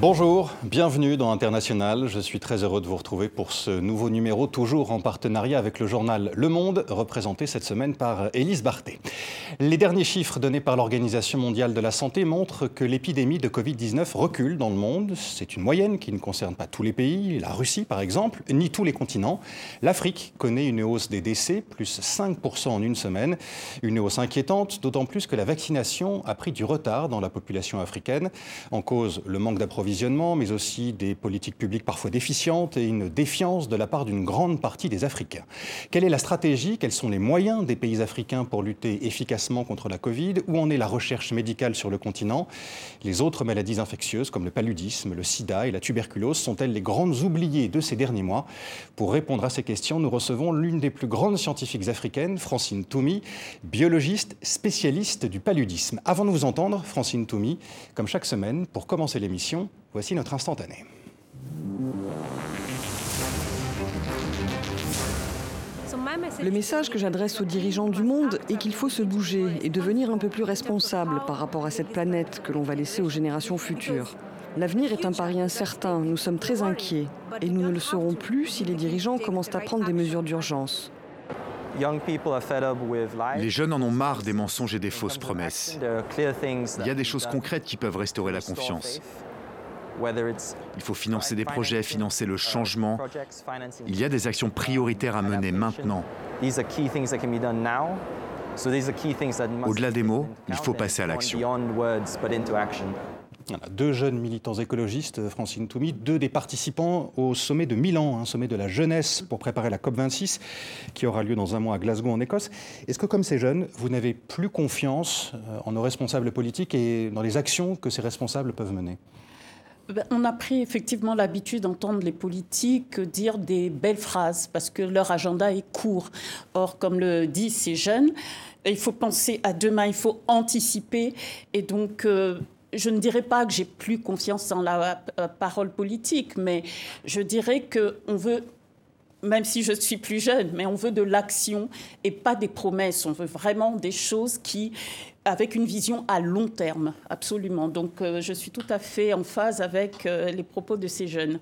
Bonjour, bienvenue dans International. Je suis très heureux de vous retrouver pour ce nouveau numéro, toujours en partenariat avec le journal Le Monde, représenté cette semaine par Élise Barthé. Les derniers chiffres donnés par l'Organisation mondiale de la santé montrent que l'épidémie de Covid-19 recule dans le monde. C'est une moyenne qui ne concerne pas tous les pays, la Russie par exemple, ni tous les continents. L'Afrique connaît une hausse des décès, plus 5% en une semaine. Une hausse inquiétante, d'autant plus que la vaccination a pris du retard dans la population africaine. En cause, le manque d'approvisionnement mais aussi des politiques publiques parfois déficientes et une défiance de la part d'une grande partie des Africains. Quelle est la stratégie? Quels sont les moyens des pays africains pour lutter efficacement contre la Covid? Où en est la recherche médicale sur le continent? Les autres maladies infectieuses comme le paludisme, le sida et la tuberculose sont-elles les grandes oubliées de ces derniers mois? Pour répondre à ces questions, nous recevons l'une des plus grandes scientifiques africaines, Francine Toumi, biologiste spécialiste du paludisme. Avant de vous entendre, Francine Toumi, comme chaque semaine, pour commencer l'émission, Voici notre instantané. Le message que j'adresse aux dirigeants du monde est qu'il faut se bouger et devenir un peu plus responsable par rapport à cette planète que l'on va laisser aux générations futures. L'avenir est un pari incertain, nous sommes très inquiets et nous ne le serons plus si les dirigeants commencent à prendre des mesures d'urgence. Les jeunes en ont marre des mensonges et des fausses promesses. Il y a des choses concrètes qui peuvent restaurer la confiance. Il faut financer des projets, financer le changement. Il y a des actions prioritaires à mener maintenant. Au-delà des mots, il faut passer à l'action. Deux jeunes militants écologistes, Francine Toumi, deux des participants au sommet de Milan, un sommet de la jeunesse pour préparer la COP26 qui aura lieu dans un mois à Glasgow en Écosse. Est-ce que comme ces jeunes, vous n'avez plus confiance euh, en nos responsables politiques et dans les actions que ces responsables peuvent mener? On a pris effectivement l'habitude d'entendre les politiques dire des belles phrases parce que leur agenda est court. Or, comme le disent ces jeunes, il faut penser à demain, il faut anticiper. Et donc, euh, je ne dirais pas que j'ai plus confiance dans la euh, parole politique, mais je dirais qu'on veut même si je suis plus jeune, mais on veut de l'action et pas des promesses. On veut vraiment des choses qui, avec une vision à long terme, absolument. Donc euh, je suis tout à fait en phase avec euh, les propos de ces jeunes.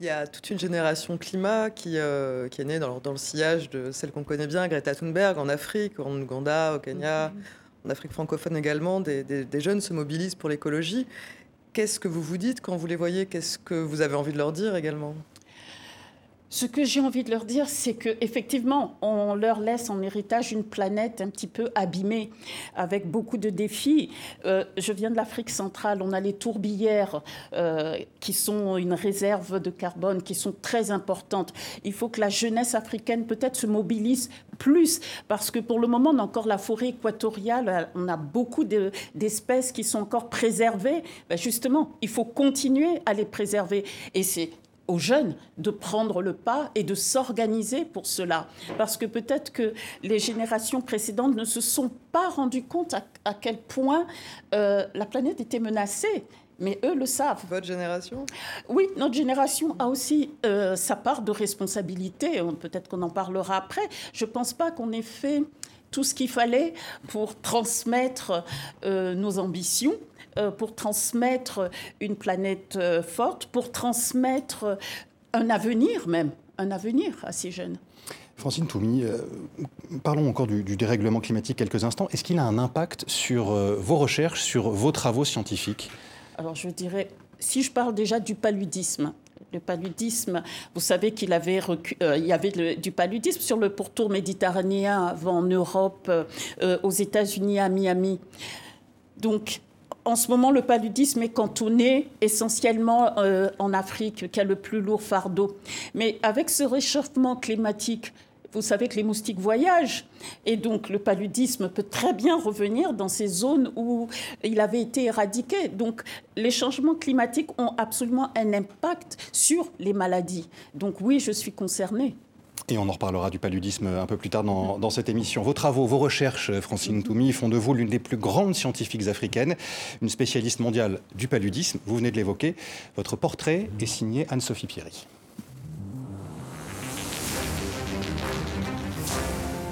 Il y a toute une génération climat qui, euh, qui est née dans, dans, le sillage de celle qu'on connaît bien, Greta Thunberg, en Afrique, en Ouganda, au Kenya, mm-hmm. en Afrique francophone également. Des, des jeunes se mobilisent pour l'écologie. Qu'est-ce que vous vous dites quand vous les voyez? Qu'est-ce que vous avez envie de leur dire également? Ce que j'ai envie de leur dire, c'est qu'effectivement, on leur laisse en héritage une planète un petit peu abîmée, avec beaucoup de défis. Euh, je viens de l'Afrique centrale, on a les tourbières euh, qui sont une réserve de carbone, qui sont très importantes. Il faut que la jeunesse africaine peut-être se mobilise plus, parce que pour le moment, on a encore la forêt équatoriale, on a beaucoup d'espèces qui sont encore préservées. Ben justement, il faut continuer à les préserver. Et c'est aux jeunes de prendre le pas et de s'organiser pour cela. Parce que peut-être que les générations précédentes ne se sont pas rendues compte à, quel point euh, la planète était menacée. Mais eux le savent. Votre génération? Oui, notre génération a aussi euh, sa part de responsabilité. Peut-être qu'on en parlera après. Je ne pense pas qu'on ait fait tout ce qu'il fallait pour transmettre euh, nos ambitions pour transmettre une planète euh, forte, pour transmettre un avenir même, un avenir à ces jeunes. Francine Toumi, euh, parlons encore du, dérèglement climatique quelques instants. Est-ce qu'il a un impact sur vos recherches, sur vos travaux scientifiques? Alors je dirais, si je parle déjà du paludisme, le paludisme, vous savez qu'il avait il y avait du paludisme sur le pourtour méditerranéen avant en Europe, aux États-Unis, à Miami. Donc, en ce moment, le paludisme est cantonné essentiellement euh, en Afrique, qui a le plus lourd fardeau. Mais avec ce réchauffement climatique, vous savez que les moustiques voyagent et donc le paludisme peut très bien revenir dans ces zones où il avait été éradiqué. Donc les changements climatiques ont absolument un impact sur les maladies. Donc oui, je suis concernée. Et on en reparlera du paludisme un peu plus tard dans, cette émission. Vos travaux, vos recherches, Francine Toumi, font de vous l'une des plus grandes scientifiques africaines, une spécialiste mondiale du paludisme. Vous venez de l'évoquer. Votre portrait est signé Anne-Sophie Pierry.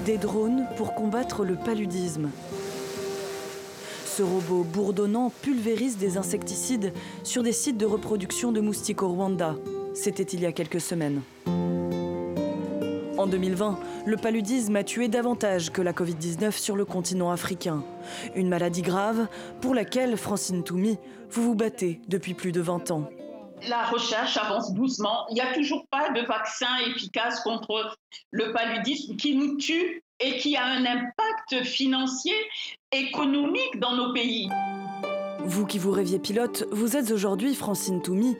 Des drones pour combattre le paludisme. Ce robot bourdonnant pulvérise des insecticides sur des sites de reproduction de moustiques au Rwanda. C'était il y a quelques semaines. En 2020, le paludisme a tué davantage que la Covid-19 sur le continent africain. Une maladie grave pour laquelle, Francine Toumi, vous vous battez depuis plus de 20 ans. La recherche avance doucement. Il n'y a toujours pas de vaccin efficace contre le paludisme qui nous tue et qui a un impact financier, économique dans nos pays. Vous qui vous rêviez pilote, vous êtes aujourd'hui, Francine Toumi,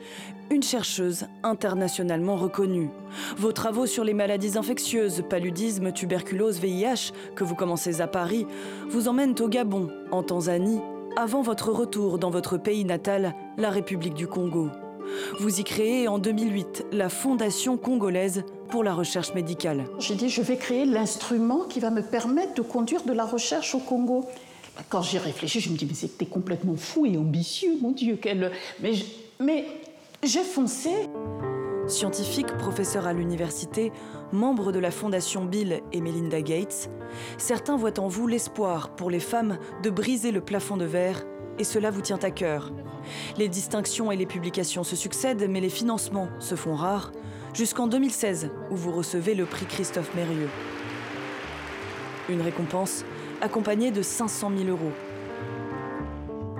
une chercheuse internationalement reconnue. Vos travaux sur les maladies infectieuses, paludisme, tuberculose, VIH, que vous commencez à Paris, vous emmènent au Gabon, en Tanzanie, avant votre retour dans votre pays natal, la République du Congo. Vous y créez en 2008 la Fondation congolaise pour la recherche médicale. J'ai dit, je vais créer l'instrument qui va me permettre de conduire de la recherche au Congo. Quand j'y réfléchi, je me dis, mais c'était complètement fou et ambitieux, mon Dieu. Quel... Mais, mais j'ai foncé. Scientifique, professeur à l'université, membre de la Fondation Bill et Melinda Gates, certains voient en vous l'espoir pour les femmes de briser le plafond de verre, et cela vous tient à cœur. Les distinctions et les publications se succèdent, mais les financements se font rares, jusqu'en 2016, où vous recevez le prix Christophe Mérieux. Une récompense accompagné de 500 000 euros.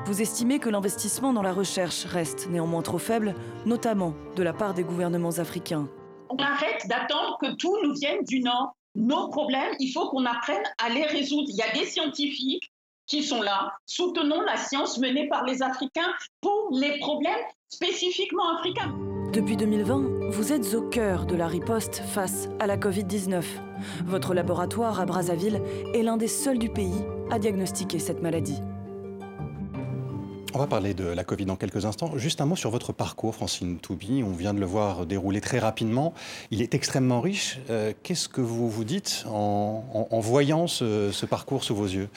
Vous estimez que l'investissement dans la recherche reste néanmoins trop faible, notamment de la part des gouvernements africains. On arrête d'attendre que tout nous vienne du Nord. Nos problèmes, il faut qu'on apprenne à les résoudre. Il y a des scientifiques qui sont là. Soutenons la science menée par les Africains pour les problèmes spécifiquement africains. Depuis 2020, vous êtes au cœur de la riposte face à la Covid-19. Votre laboratoire à Brazzaville est l'un des seuls du pays à diagnostiquer cette maladie. On va parler de la Covid dans quelques instants. Juste un mot sur votre parcours, Francine Toubi. On vient de le voir dérouler très rapidement. Il est extrêmement riche. Euh, qu'est-ce que vous vous dites en, voyant ce, parcours sous vos yeux?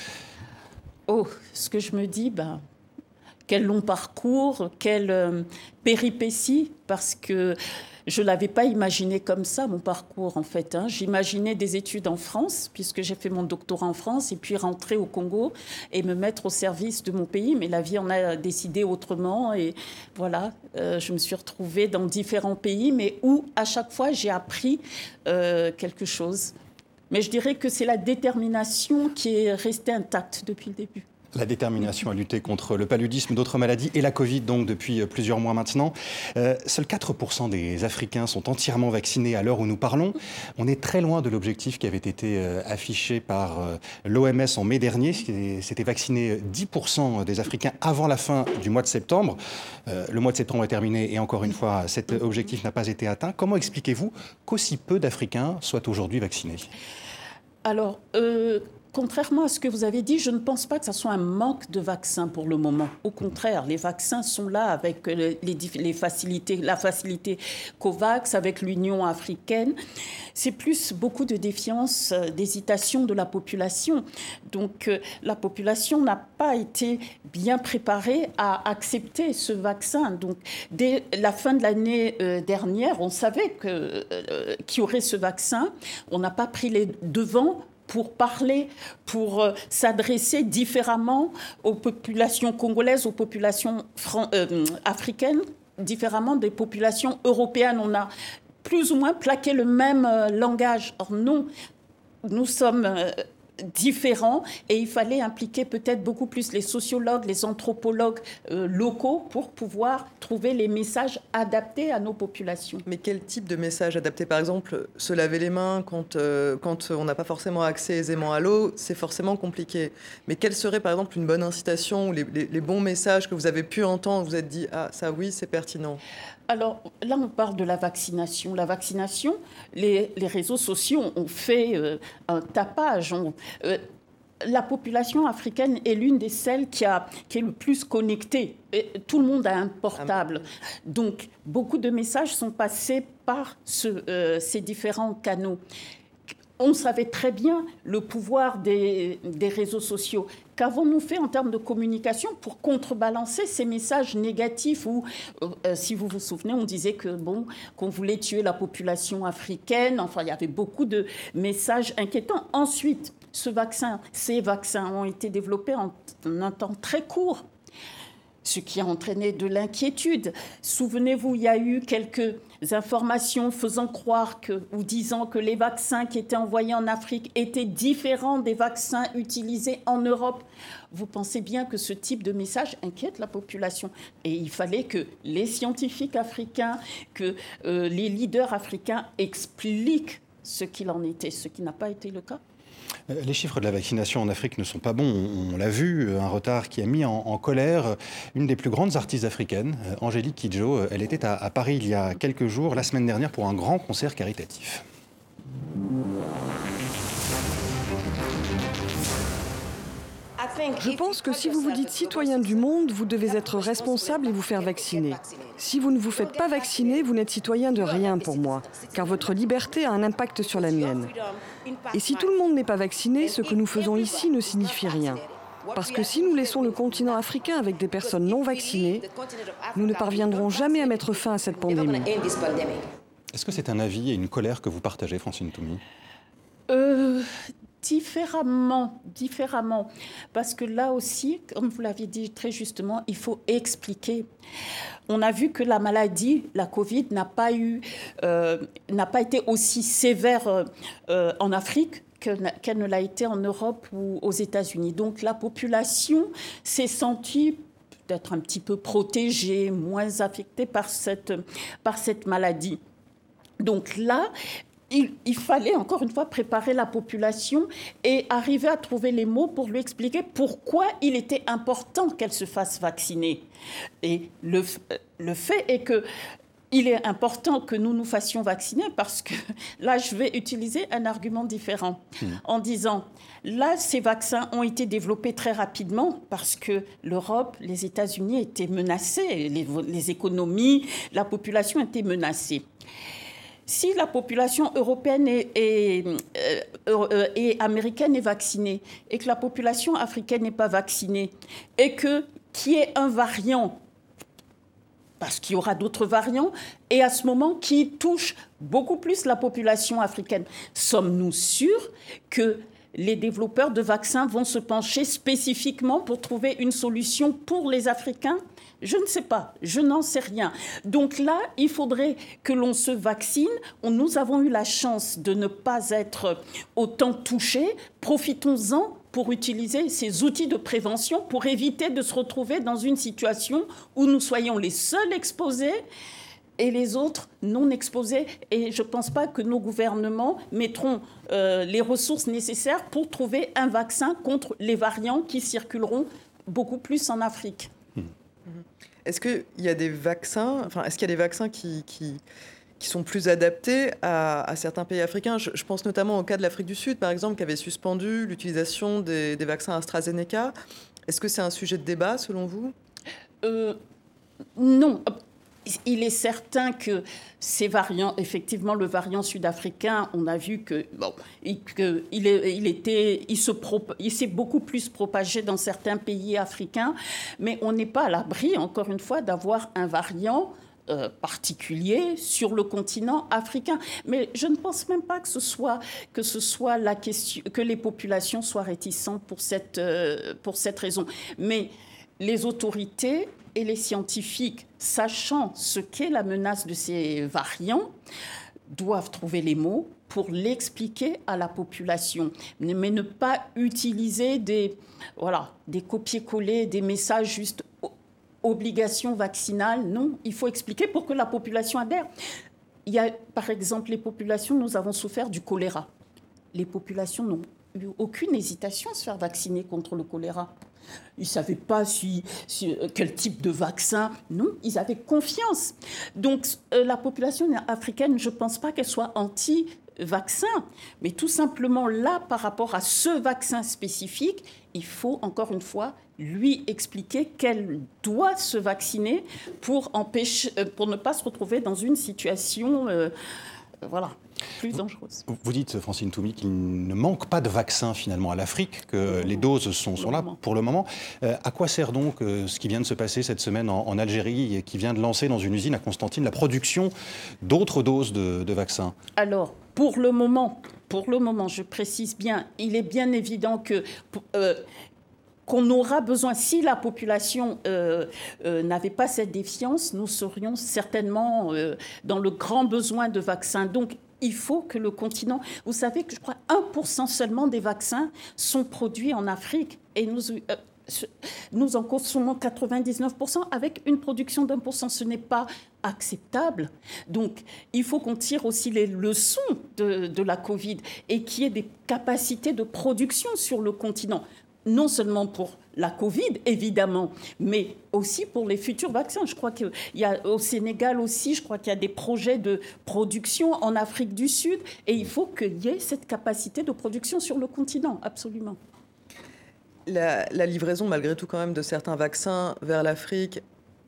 Oh, ce que je me dis, ben, quel long parcours, quelle euh, péripétie, parce que je ne l'avais pas imaginé comme ça, mon parcours, en fait. Hein. J'imaginais des études en France, puisque j'ai fait mon doctorat en France, et puis rentrer au Congo et me mettre au service de mon pays. Mais la vie en a décidé autrement. Et voilà, euh, je me suis retrouvée dans différents pays, mais où, à chaque fois, j'ai appris euh, quelque chose. Mais je dirais que c'est la détermination qui est restée intacte depuis le début la détermination à lutter contre le paludisme, d'autres maladies et la Covid donc depuis euh, plusieurs mois maintenant. Euh, seuls 4% des Africains sont entièrement vaccinés à l'heure où nous parlons. On est très loin de l'objectif qui avait été euh, affiché par l'OMS en mai dernier. C'était vacciner 10% des Africains avant la fin du mois de septembre. le mois de septembre est terminé et encore une fois, cet objectif n'a pas été atteint. Comment expliquez-vous qu'aussi peu d'Africains soient aujourd'hui vaccinés? Alors, Contrairement à ce que vous avez dit, je ne pense pas que ce soit un manque de vaccins pour le moment. Au contraire, les vaccins sont là avec euh, les, facilités, la facilité COVAX, avec l'Union africaine. C'est plus beaucoup de défiance, euh, d'hésitation de la population. Donc euh, la population n'a pas été bien préparée à accepter ce vaccin. Donc dès la fin de l'année dernière, on savait qu'il y aurait ce vaccin. On n'a pas pris les devants pour parler, pour euh, s'adresser différemment aux populations congolaises, aux populations euh, africaines, différemment des populations européennes. On a plus ou moins plaqué le même euh, langage. Or non, nous sommes différents et il fallait impliquer peut-être beaucoup plus les sociologues, les anthropologues euh, locaux pour pouvoir trouver les messages adaptés à nos populations. Mais quel type de message adapté Par exemple, se laver les mains quand, euh, quand on n'a pas forcément accès aisément à l'eau, c'est forcément compliqué. Mais quelle serait par exemple une bonne incitation ou les, les bons messages que vous avez pu entendre Vous êtes dit, ah ça oui, c'est pertinent? Alors là, on parle de la vaccination. La vaccination, les, réseaux sociaux ont fait euh, un tapage. Euh, la population africaine est l'une des celles qui, a, qui est le plus connectée. tout le monde a un portable. Donc, beaucoup de messages sont passés par ce, euh, ces différents canaux. On savait très bien le pouvoir des, réseaux sociaux. Qu'avons-nous fait en termes de communication pour contrebalancer ces messages négatifs où, euh, si vous vous souvenez, on disait que bon, qu'on voulait tuer la population africaine. Enfin, il y avait beaucoup de messages inquiétants. Ensuite, ce vaccin, ces vaccins ont été développés en un temps très court ce qui a entraîné de l'inquiétude. Souvenez-vous, il y a eu quelques informations faisant croire que, ou disant que les vaccins qui étaient envoyés en Afrique étaient différents des vaccins utilisés en Europe. Vous pensez bien que ce type de message inquiète la population. Et il fallait que les scientifiques africains, que euh, les leaders africains expliquent ce qu'il en était, ce qui n'a pas été le cas. Euh, les chiffres de la vaccination en Afrique ne sont pas bons, on, l'a vu, un retard qui a mis en, colère une des plus grandes artistes africaines, euh, Angélique Kidjo. Elle était à Paris il y a quelques jours, la semaine dernière, pour un grand concert caritatif. Je pense que si vous vous dites citoyen du monde, vous devez être responsable et vous faire vacciner. Si vous ne vous faites pas vacciner, vous n'êtes citoyen de rien pour moi, car votre liberté a un impact sur la mienne. Et si tout le monde n'est pas vacciné, ce que nous faisons ici ne signifie rien. Parce que si nous laissons le continent africain avec des personnes non vaccinées, nous ne parviendrons jamais à mettre fin à cette pandémie. Est-ce que c'est un avis et une colère que vous partagez, Francine Toumi? Euh, différemment, différemment, parce que là aussi, comme vous l'avez dit très justement, il faut expliquer. On a vu que la maladie, la Covid, n'a pas eu, euh, n'a pas été aussi sévère euh, en Afrique qu'elle ne l'a été en Europe ou aux États-Unis. Donc la population s'est sentie peut-être un petit peu protégée, moins affectée par cette, par cette maladie. Donc là, il, fallait encore une fois préparer la population et arriver à trouver les mots pour lui expliquer pourquoi il était important qu'elle se fasse vacciner. Et le, le fait est que il est important que nous nous fassions vacciner parce que là, je vais utiliser un argument différent hmm. en disant, là, ces vaccins ont été développés très rapidement parce que l'Europe, les États-Unis étaient menacés, les, les économies, la population était menacée si la population européenne et, euh, euh, et, américaine est vaccinée et que la population africaine n'est pas vaccinée et que qui est un variant parce qu'il y aura d'autres variants, et à ce moment qui touche beaucoup plus la population africaine. Sommes-nous sûrs que les développeurs de vaccins vont se pencher spécifiquement pour trouver une solution pour les Africains? Je ne sais pas, je n'en sais rien. Donc là, il faudrait que l'on se vaccine. Nous avons eu la chance de ne pas être autant touchés. Profitons-en pour utiliser ces outils de prévention pour éviter de se retrouver dans une situation où nous soyons les seuls exposés et les autres non exposés. Et je ne pense pas que nos gouvernements mettront euh, les ressources nécessaires pour trouver un vaccin contre les variants qui circuleront beaucoup plus en Afrique. Est-ce qu'il y a des vaccins, enfin, est-ce qu'il y a des vaccins qui, qui, sont plus adaptés à, certains pays africains? Je, pense notamment au cas de l'Afrique du Sud, par exemple, qui avait suspendu l'utilisation des, vaccins AstraZeneca. Est-ce que c'est un sujet de débat selon vous? Euh, Non, il est certain que ces variants, effectivement, le variant sud-africain, on a vu que bon, était, il se il s'est beaucoup plus propagé dans certains pays africains, mais on n'est pas à l'abri, encore une fois, d'avoir un variant euh, particulier sur le continent africain. Mais je ne pense même pas que ce soit, que ce soit la question, que les populations soient réticentes pour cette, euh, pour cette raison. Mais les autorités et les scientifiques, sachant ce qu'est la menace de ces variants, doivent trouver les mots pour l'expliquer à la population, mais ne pas utiliser des, voilà, des copier-coller, des messages juste obligation vaccinale. Non, il faut expliquer pour que la population adhère. Il y a, par exemple, les populations, nous avons souffert du choléra. Les populations n'ont eu aucune hésitation à se faire vacciner contre le choléra. Ils ne savaient pas si, euh, quel type de vaccin. Non, ils avaient confiance. Donc euh, la population africaine, je ne pense pas qu'elle soit anti-vaccin, mais tout simplement là, par rapport à ce vaccin spécifique, il faut encore une fois lui expliquer qu'elle doit se vacciner pour, empêcher, euh, pour ne pas se retrouver dans une situation voilà, plus dangereuse. Vous dites, Francine Toumi, qu'il ne manque pas de vaccins finalement à l'Afrique, que les doses sont, sont là pour le moment. Euh, à quoi sert donc euh, ce qui vient de se passer cette semaine en, Algérie et qui vient de lancer dans une usine à Constantine la production d'autres doses de, vaccins? Alors, pour le moment, pour le moment, je précise bien, il est bien évident que euh, qu'on aura besoin, si la population euh, euh, n'avait pas cette défiance, nous serions certainement euh, dans le grand besoin de vaccins. Donc, il faut que le continent, vous savez que je crois 1% seulement des vaccins sont produits en Afrique et nous, nous en consommons 99% avec une production d'un pour cent. Ce n'est pas acceptable. Donc, il faut qu'on tire aussi les leçons de, de la Covid et qu'il y ait des capacités de production sur le continent non seulement pour la Covid, évidemment, mais aussi pour les futurs vaccins. Je crois qu'il y a au Sénégal aussi, je crois qu'il y a des projets de production en Afrique du Sud, et il faut qu'il y ait cette capacité de production sur le continent, absolument. La, livraison, malgré tout, quand même, de certains vaccins vers l'Afrique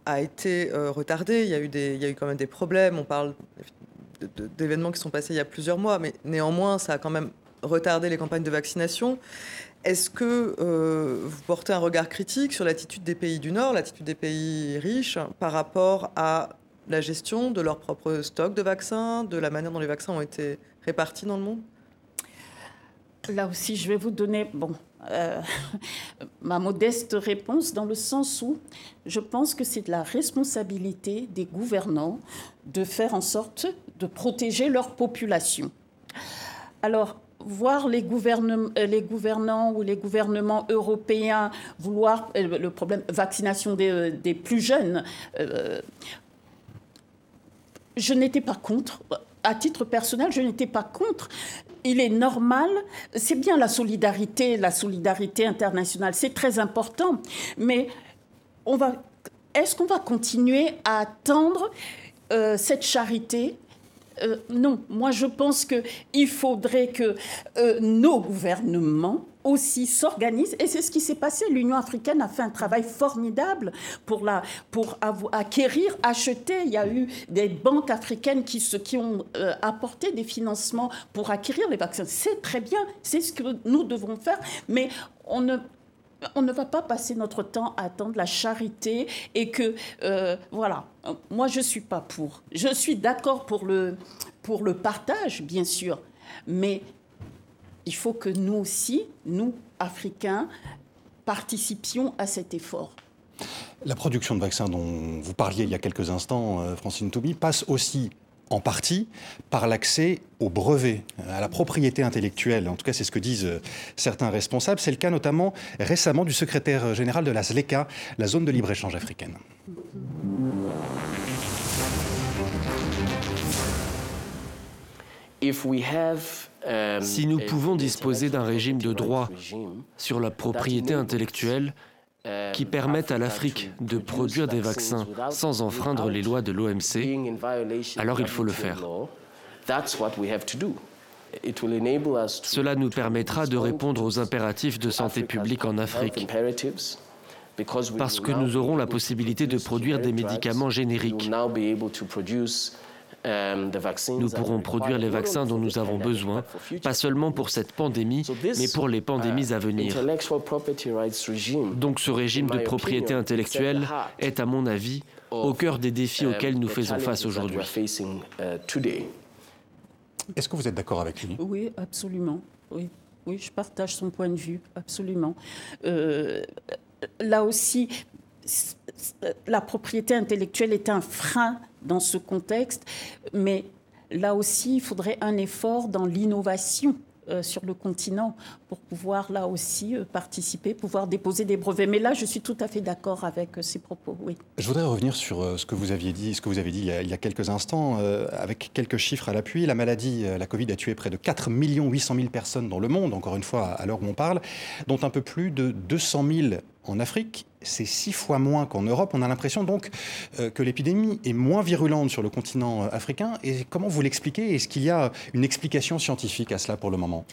a été euh, retardée. Il y, a eu des, il y a eu quand même des problèmes. On parle d'événements qui sont passés il y a plusieurs mois, mais néanmoins, ça a quand même retardé les campagnes de vaccination. Est-ce que euh, vous portez un regard critique sur l'attitude des pays du Nord, l'attitude des pays riches par rapport à la gestion de leur propre stock de vaccins, de la manière dont les vaccins ont été répartis dans le monde? Là aussi, je vais vous donner bon, euh, ma modeste réponse dans le sens où je pense que c'est de la responsabilité des gouvernants de faire en sorte de protéger leur population. Alors, voir les, euh, les gouvernants ou les gouvernements européens vouloir euh, le problème vaccination des, euh, plus jeunes, je n'étais pas contre. À titre personnel, je n'étais pas contre. Il est normal, c'est bien la solidarité, la solidarité internationale, c'est très important, mais on va, est-ce qu'on va continuer à attendre cette charité euh, non, moi je pense qu'il faudrait que euh, nos gouvernements aussi s'organisent. Et c'est ce qui s'est passé. L'Union africaine a fait un travail formidable pour, acquérir, acheter. Il y a eu des banques africaines qui, qui ont euh, apporté des financements pour acquérir les vaccins. C'est très bien, c'est ce que nous devons faire. Mais on ne on ne va pas passer notre temps à attendre la charité et que, euh, voilà, moi je ne suis pas pour. Je suis d'accord pour le, pour le partage, bien sûr, mais il faut que nous aussi, nous, Africains, participions à cet effort. La production de vaccins dont vous parliez il y a quelques instants, euh, Francine Toubi, passe aussi en partie par l'accès au brevet, à la propriété intellectuelle. En tout cas, c'est ce que disent euh, certains responsables. C'est le cas notamment récemment du secrétaire général de la ZLECA, la zone de libre-échange africaine. Um, si nous pouvons disposer d'un régime de droit sur la propriété intellectuelle, qui permettent à l'Afrique de produire des vaccins sans enfreindre les lois de l'OMC, alors il faut le faire. Cela nous permettra de répondre aux impératifs de santé publique en Afrique. parce que nous aurons la possibilité de produire des médicaments génériques. euh, nous pourrons produire les vaccins dont nous avons besoin, pas seulement pour cette pandémie, mais pour les pandémies à venir. Donc ce régime de propriété intellectuelle est, à mon avis, au cœur des défis auxquels nous faisons face aujourd'hui. Est-ce que vous êtes d'accord avec lui? Oui, absolument. Oui. oui, je partage son point de vue, absolument. Euh, là aussi, la propriété intellectuelle est un frein dans ce contexte, mais là aussi, il faudrait un effort dans l'innovation euh, sur le continent pour pouvoir là aussi euh, participer, pouvoir déposer des brevets. Mais là, je suis tout à fait d'accord avec euh, ces propos. Je voudrais revenir sur ce que vous aviez dit, ce que vous avez dit il y a, quelques instants, avec quelques chiffres à l'appui. La maladie, la Covid a tué près de 4 800 000 personnes dans le monde, encore une fois à l'heure où on parle, dont un peu plus de 200 000 en Afrique, c'est six fois moins qu'en Europe. On a l'impression donc euh, que l'épidémie est moins virulente sur le continent euh, africain. Et comment vous l'expliquez? Est-ce qu'il y a une explication scientifique à cela pour le moment?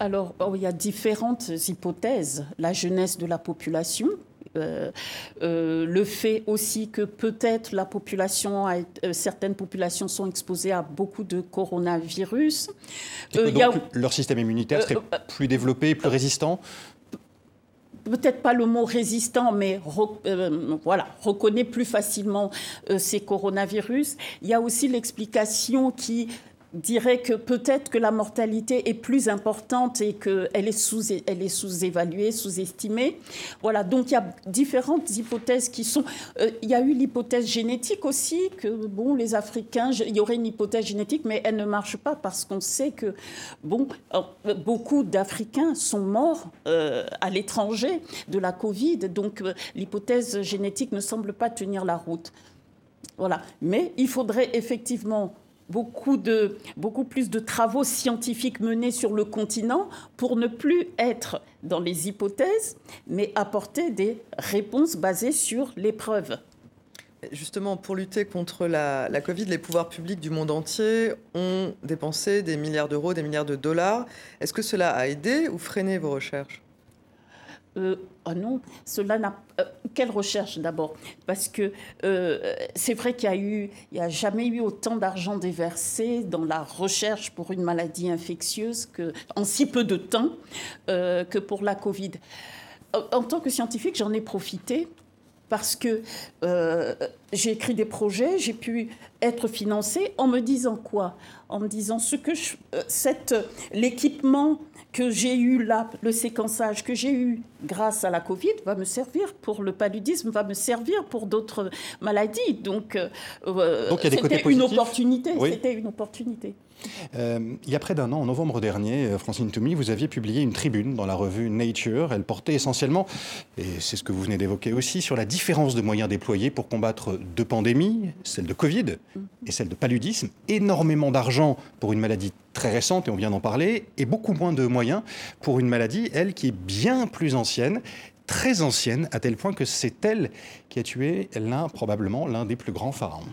Alors, oh, il y a différentes hypothèses. La jeunesse de la population, le fait aussi que peut-être la population, certaines populations sont exposées à beaucoup de coronavirus. donc, leur système immunitaire serait plus développé, plus résistant? Peut-être pas le mot résistant, mais voilà, reconnaît plus facilement ces coronavirus. Il y a aussi l'explication qui dirait que peut-être que la mortalité est plus importante et qu'elle est sous elle est sous-évaluée, sous-estimée. Voilà, donc il y a différentes hypothèses qui sont. Euh, il y a eu l'hypothèse génétique aussi que bon, les Africains, il y aurait une hypothèse génétique, mais elle ne marche pas parce qu'on sait que bon, euh, beaucoup d'Africains sont morts euh, à l'étranger de la Covid, donc l'hypothèse génétique ne semble pas tenir la route. Voilà, mais il faudrait effectivement beaucoup, de, beaucoup plus de travaux scientifiques menés sur le continent pour ne plus être dans les hypothèses, mais apporter des réponses basées sur les preuves. Justement, pour lutter contre la, la, Covid, les pouvoirs publics du monde entier ont dépensé des milliards d'euros, des milliards de dollars. Est-ce que cela a aidé ou freiné vos recherches? Euh, oh non, cela n'a. Euh, quelle recherche d'abord? Parce que euh, c'est vrai qu'il y a eu, il y a jamais eu autant d'argent déversé dans la recherche pour une maladie infectieuse que en si peu de temps que pour la Covid. En tant que scientifique, j'en ai profité parce que j'ai écrit des projets, j'ai pu être financé en me disant quoi? En me disant ce que je, l'équipement que j'ai eu là, le séquençage que j'ai eu grâce à la Covid va me servir pour le paludisme, va me servir pour d'autres maladies. Donc, euh, euh, c'était une opportunité. C'était une opportunité. Euh, il y a près d'un an, en novembre dernier, euh, Francine Toumi, vous aviez publié une tribune dans la revue Nature. Elle portait essentiellement, et c'est ce que vous venez d'évoquer aussi, sur la différence de moyens déployés pour combattre deux pandémies, celle de Covid et celle de paludisme. Énormément d'argent pour une maladie très récente, et on vient d'en parler, et beaucoup moins de moyens pour une maladie, elle, qui est bien plus ancienne très ancienne, à tel point que c'est elle qui a tué l'un, probablement l'un des plus grands pharaons.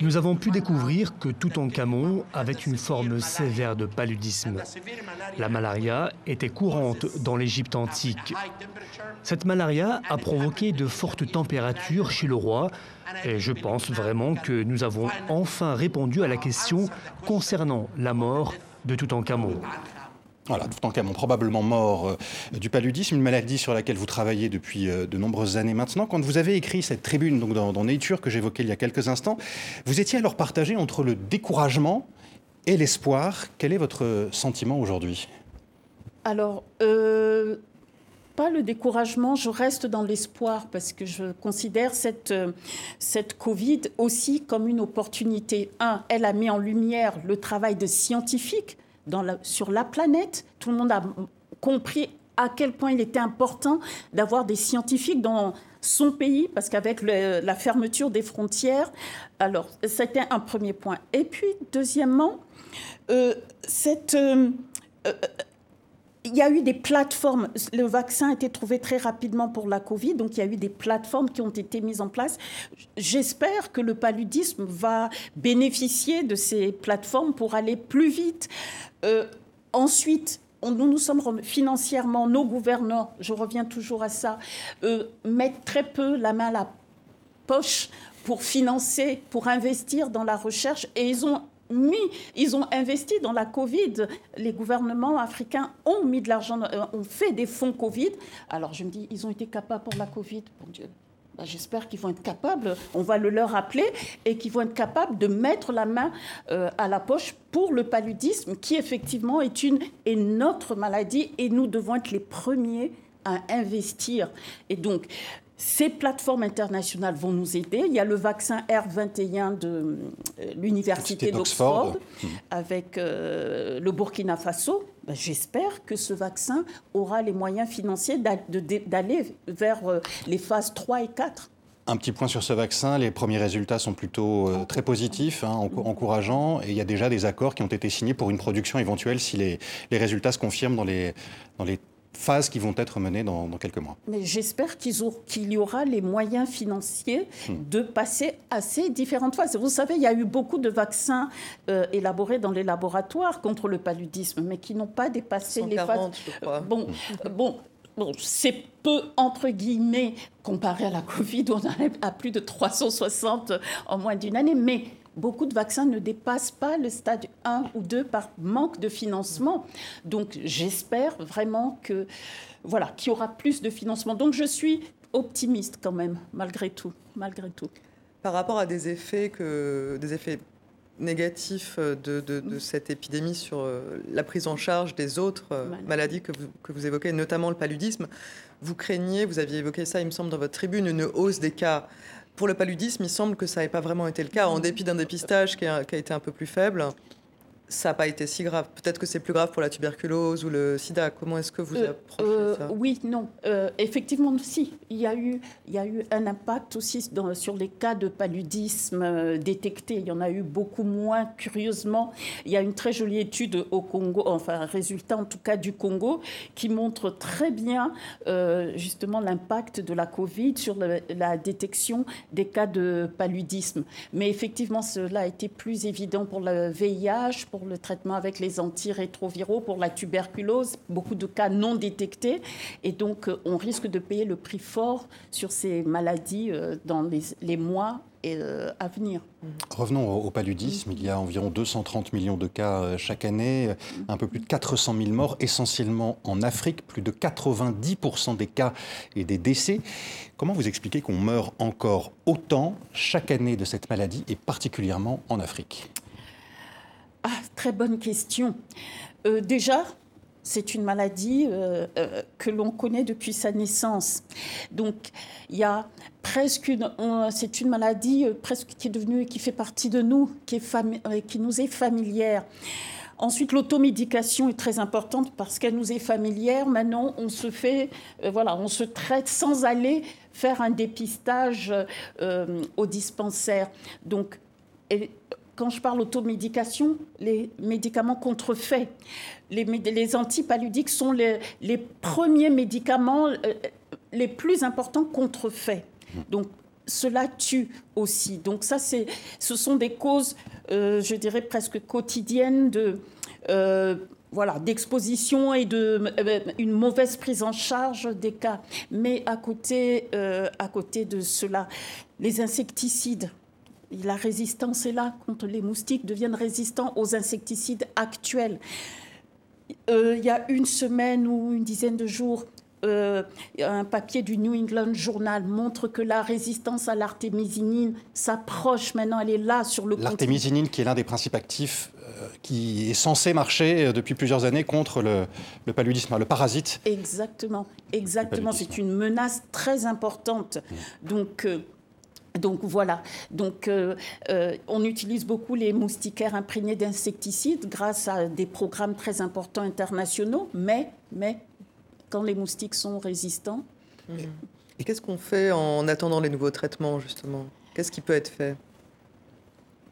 Nous avons pu découvrir que Toutankhamon avait une forme sévère de paludisme. La malaria était courante dans l'Égypte antique. Cette malaria a provoqué de fortes températures chez le roi et je pense vraiment que nous avons enfin répondu à la question concernant la mort de Toutankhamon. Voilà, tout en cas, probablement mort euh, du paludisme, une maladie sur laquelle vous travaillez depuis euh, de nombreuses années maintenant. Quand vous avez écrit cette tribune donc dans, Nature que j'évoquais il y a quelques instants, vous étiez alors partagé entre le découragement et l'espoir. Quel est votre sentiment aujourd'hui? Alors, euh, pas le découragement, je reste dans l'espoir parce que je considère cette, cette Covid aussi comme une opportunité. Un, elle a mis en lumière le travail de scientifiques sur la planète. Tout le monde a compris à quel point il était important d'avoir des scientifiques dans son pays, parce qu'avec la fermeture des frontières, alors c'était un premier point. Et puis, deuxièmement, euh, cette, euh, euh, il y a eu des plateformes. Le vaccin a été trouvé très rapidement pour la Covid, donc il y a eu des plateformes qui ont été mises en place. J'espère que le paludisme va bénéficier de ces plateformes pour aller plus vite. Euh, ensuite, nous nous sommes financièrement, nos gouvernants, je reviens toujours à ça, euh, mettent très peu la main à la poche pour financer, pour investir dans la recherche, et ils ont mis, ils ont investi dans la Covid. Les gouvernements africains ont mis de l'argent, euh, ont fait des fonds Covid. Alors je me dis, ils ont été capables pour la Covid, bon Dieu. Bah, j'espère qu'ils vont être capables, on va le leur rappeler, et qu'ils vont être capables de mettre la main euh, à la poche pour le paludisme, qui effectivement est une et notre maladie, et nous devons être les premiers à investir. Et donc, ces plateformes internationales vont nous aider. Il y a le vaccin R21 de euh, l'Université d'Oxford avec euh, le Burkina Faso. Ben, j'espère que ce vaccin aura les moyens financiers d'aller vers euh, les phases 3 et 4. Un petit point sur ce vaccin, les premiers résultats sont plutôt très positifs, hein, encourageants, et il y a déjà des accords qui ont été signés pour une production éventuelle si les, les résultats se confirment dans les, dans les phases qui vont être menées dans, quelques mois. Mais j'espère qu'il y aura les moyens financiers hmm. de passer à ces différentes phases. Vous savez, il y a eu beaucoup de vaccins euh, élaborés dans les laboratoires contre le paludisme, mais qui n'ont pas dépassé les phases. Je crois. Bon, bon, bon c'est peu entre guillemets comparé à la Covid, où on en est à plus de 360 en moins d'une année, mais beaucoup de vaccins ne dépassent pas le stade 1 ou 2 par manque de financement. Donc j'espère vraiment que voilà, qu'il y aura plus de financement. Donc je suis optimiste quand même, malgré tout, malgré tout. Par rapport à des effets que des effets négatifs de, de, cette épidémie sur euh, la prise en charge des autres euh, maladies que vous, que vous évoquez, notamment le paludisme, vous craignez, vous aviez évoqué ça, il me semble, dans votre tribune, une hausse des cas. Pour le paludisme, il semble que ça n'ait pas vraiment été le cas, en dépit d'un dépistage qui a, qui a été un peu plus faible ça n'a pas été si grave. Peut-être que c'est plus grave pour la tuberculose ou le sida. Comment est-ce que vous euh, approchez euh, ça? Oui, non. Euh, effectivement, si. Il y, a eu, il y a eu un impact aussi dans, sur les cas de paludisme détectés. Il y en a eu beaucoup moins, curieusement. Il y a une très jolie étude au Congo, enfin, un résultat en tout cas du Congo, qui montre très bien justement l'impact de la Covid sur la détection des cas de paludisme. Mais effectivement, cela a été plus évident pour le VIH, pour le traitement avec les antirétroviraux, pour la tuberculose, beaucoup de cas non détectés. Et donc, euh, on risque de payer le prix fort sur ces maladies euh, dans les, mois euh, à venir. Revenons au, paludisme. Il y a environ 230 millions de cas chaque année, un peu plus de 400 000 morts, essentiellement en Afrique, plus de 90% des cas et des décès. Comment vous expliquez qu'on meurt encore autant chaque année de cette maladie, et particulièrement en Afrique? Ah, très bonne question. Euh, déjà, c'est une maladie euh, euh, que l'on connaît depuis sa naissance. Donc, il y a presque une, c'est une maladie presque qui est devenue, qui fait partie de nous, qui, est qui nous est familière. Ensuite, l'automédication est très importante parce qu'elle nous est familière. Maintenant, on se fait, voilà, on se traite sans aller faire un dépistage au dispensaire. Donc, et, quand je parle automédication, les médicaments contrefaits. Les, les antipaludiques sont les, les premiers médicaments euh, les plus importants contrefaits. Donc, cela tue aussi. Donc, ça, c'est, ce sont des causes, euh, je dirais, presque quotidiennes de. Euh, voilà, d'exposition et de une mauvaise prise en charge des cas. Mais à côté, à côté de cela, les insecticides, la résistance est là contre les moustiques, deviennent résistants aux insecticides actuels. Euh, il y a une semaine ou une dizaine de jours, euh, un papier du New England Journal montre que la résistance à l'artémisinine s'approche maintenant, elle est là sur le L'artémisinine qui est l'un des principes actifs euh, qui est censé marcher depuis plusieurs années contre le, paludisme, le parasite. Exactement, exactement. C'est une menace très importante. Mmh. Donc, donc voilà, donc euh, euh, on utilise beaucoup les moustiquaires imprégnés d'insecticides grâce à des programmes très importants internationaux, mais, mais quand les moustiques sont résistants. Et qu'est-ce qu'on fait en attendant les nouveaux traitements justement? Qu'est-ce qui peut être fait?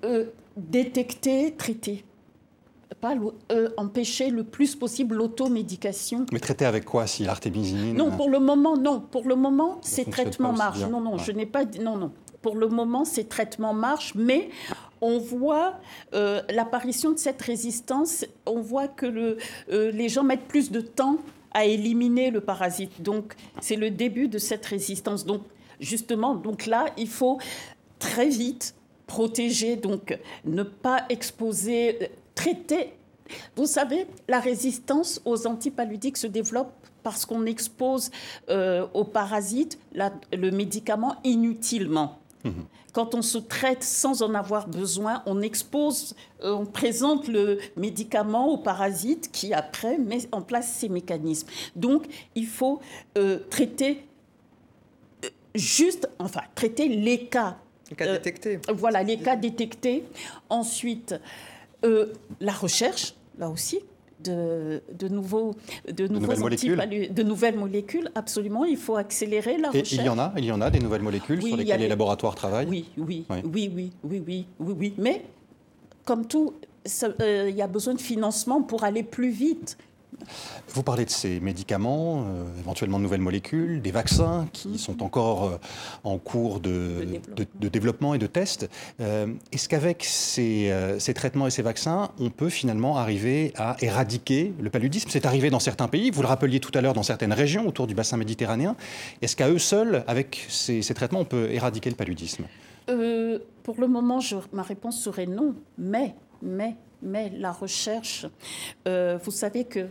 Euh, Détecter, traiter. Pas empêcher le plus possible l'automédication. Mais traiter avec quoi si l'artémisinine Non, pour le moment, non. Pour le moment, ces traitements marchent. Non, non, je n'ai pas dit. Non, non pour le moment, ces traitements marchent, mais on voit euh, l'apparition de cette résistance, on voit que euh, les gens mettent plus de temps à éliminer le parasite. Donc, c'est le début de cette résistance. Donc, justement, donc là, il faut très vite protéger, donc ne pas exposer, traiter. Vous savez, la résistance aux antipaludiques se développe parce qu'on expose euh, aux parasites le médicament inutilement. Quand on se traite sans en avoir besoin, on expose, euh, on présente le médicament au parasite qui après met en place ces mécanismes. Donc il faut euh, traiter euh, juste, enfin traiter les cas. Les cas détectés. Voilà, les cas détectés. Ensuite, la recherche, là aussi, de, nouveaux, de, nouvelles molécules. de nouvelles molécules. Absolument, il faut accélérer la recherche. il y en a, il y en a des nouvelles molécules sur lesquelles les laboratoires travaillent. Oui, oui, oui, oui, oui, oui, oui, oui, Mais comme tout, euh, il y a besoin de financement pour aller plus vite. Vous parlez de ces médicaments, euh, éventuellement de nouvelles molécules, des vaccins qui mhm. sont encore euh, en cours de, développement. et de test. Euh, est-ce qu'avec ces, traitements et ces vaccins, on peut finalement arriver à éradiquer le paludisme? C'est arrivé dans certains pays, vous le rappeliez tout à l'heure, dans certaines régions autour du bassin méditerranéen. Est-ce qu'à eux seuls, avec ces, traitements, on peut éradiquer le paludisme? Pour le moment, ma réponse serait non, mais, mais mais la recherche, euh, vous savez que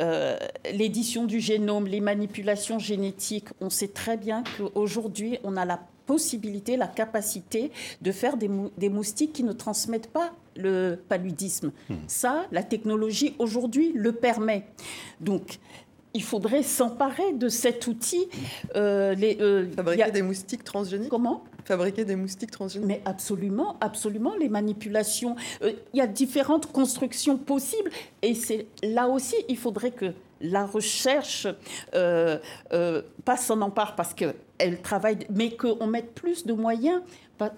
euh, l'édition du génome, les manipulations génétiques, on sait très bien qu'aujourd'hui, on a la possibilité, la capacité de faire des, des moustiques qui ne transmettent pas le paludisme. Hmm. Ça, la technologie aujourd'hui le permet. Donc, il faudrait s'emparer de cet outil. Euh, les, euh, Fabriquer des moustiques transgéniques? Comment? Fabriquer des moustiques transgéniques Mais absolument, absolument. Les manipulations, euh, il y a différentes constructions possibles. Et c'est là aussi, il faudrait que la recherche passe en empare parce qu'elle travaille, mais qu'on mette plus de moyens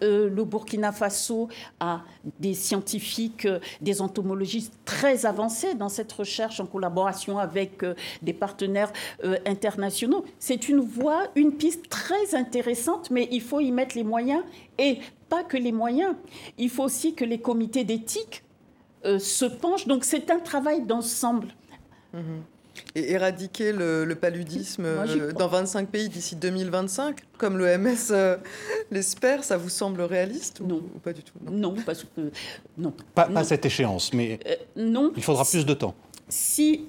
euh, le Burkina Faso a des scientifiques, euh, des entomologistes très avancés dans cette recherche en collaboration avec euh, des partenaires internationaux. C'est une voie, une piste très intéressante, mais il faut y mettre les moyens et pas que les moyens. Il faut aussi que les comités d'éthique se penchent. Donc c'est un travail d'ensemble. Mmh et éradiquer le, paludisme euh, dans 25 pays d'ici 2025, comme l'OMS euh, l'espère, ça vous semble réaliste non. ou, pas du tout? Non. parce que non. Pas, pas cette échéance, mais euh, non. Il faudra plus de temps. Si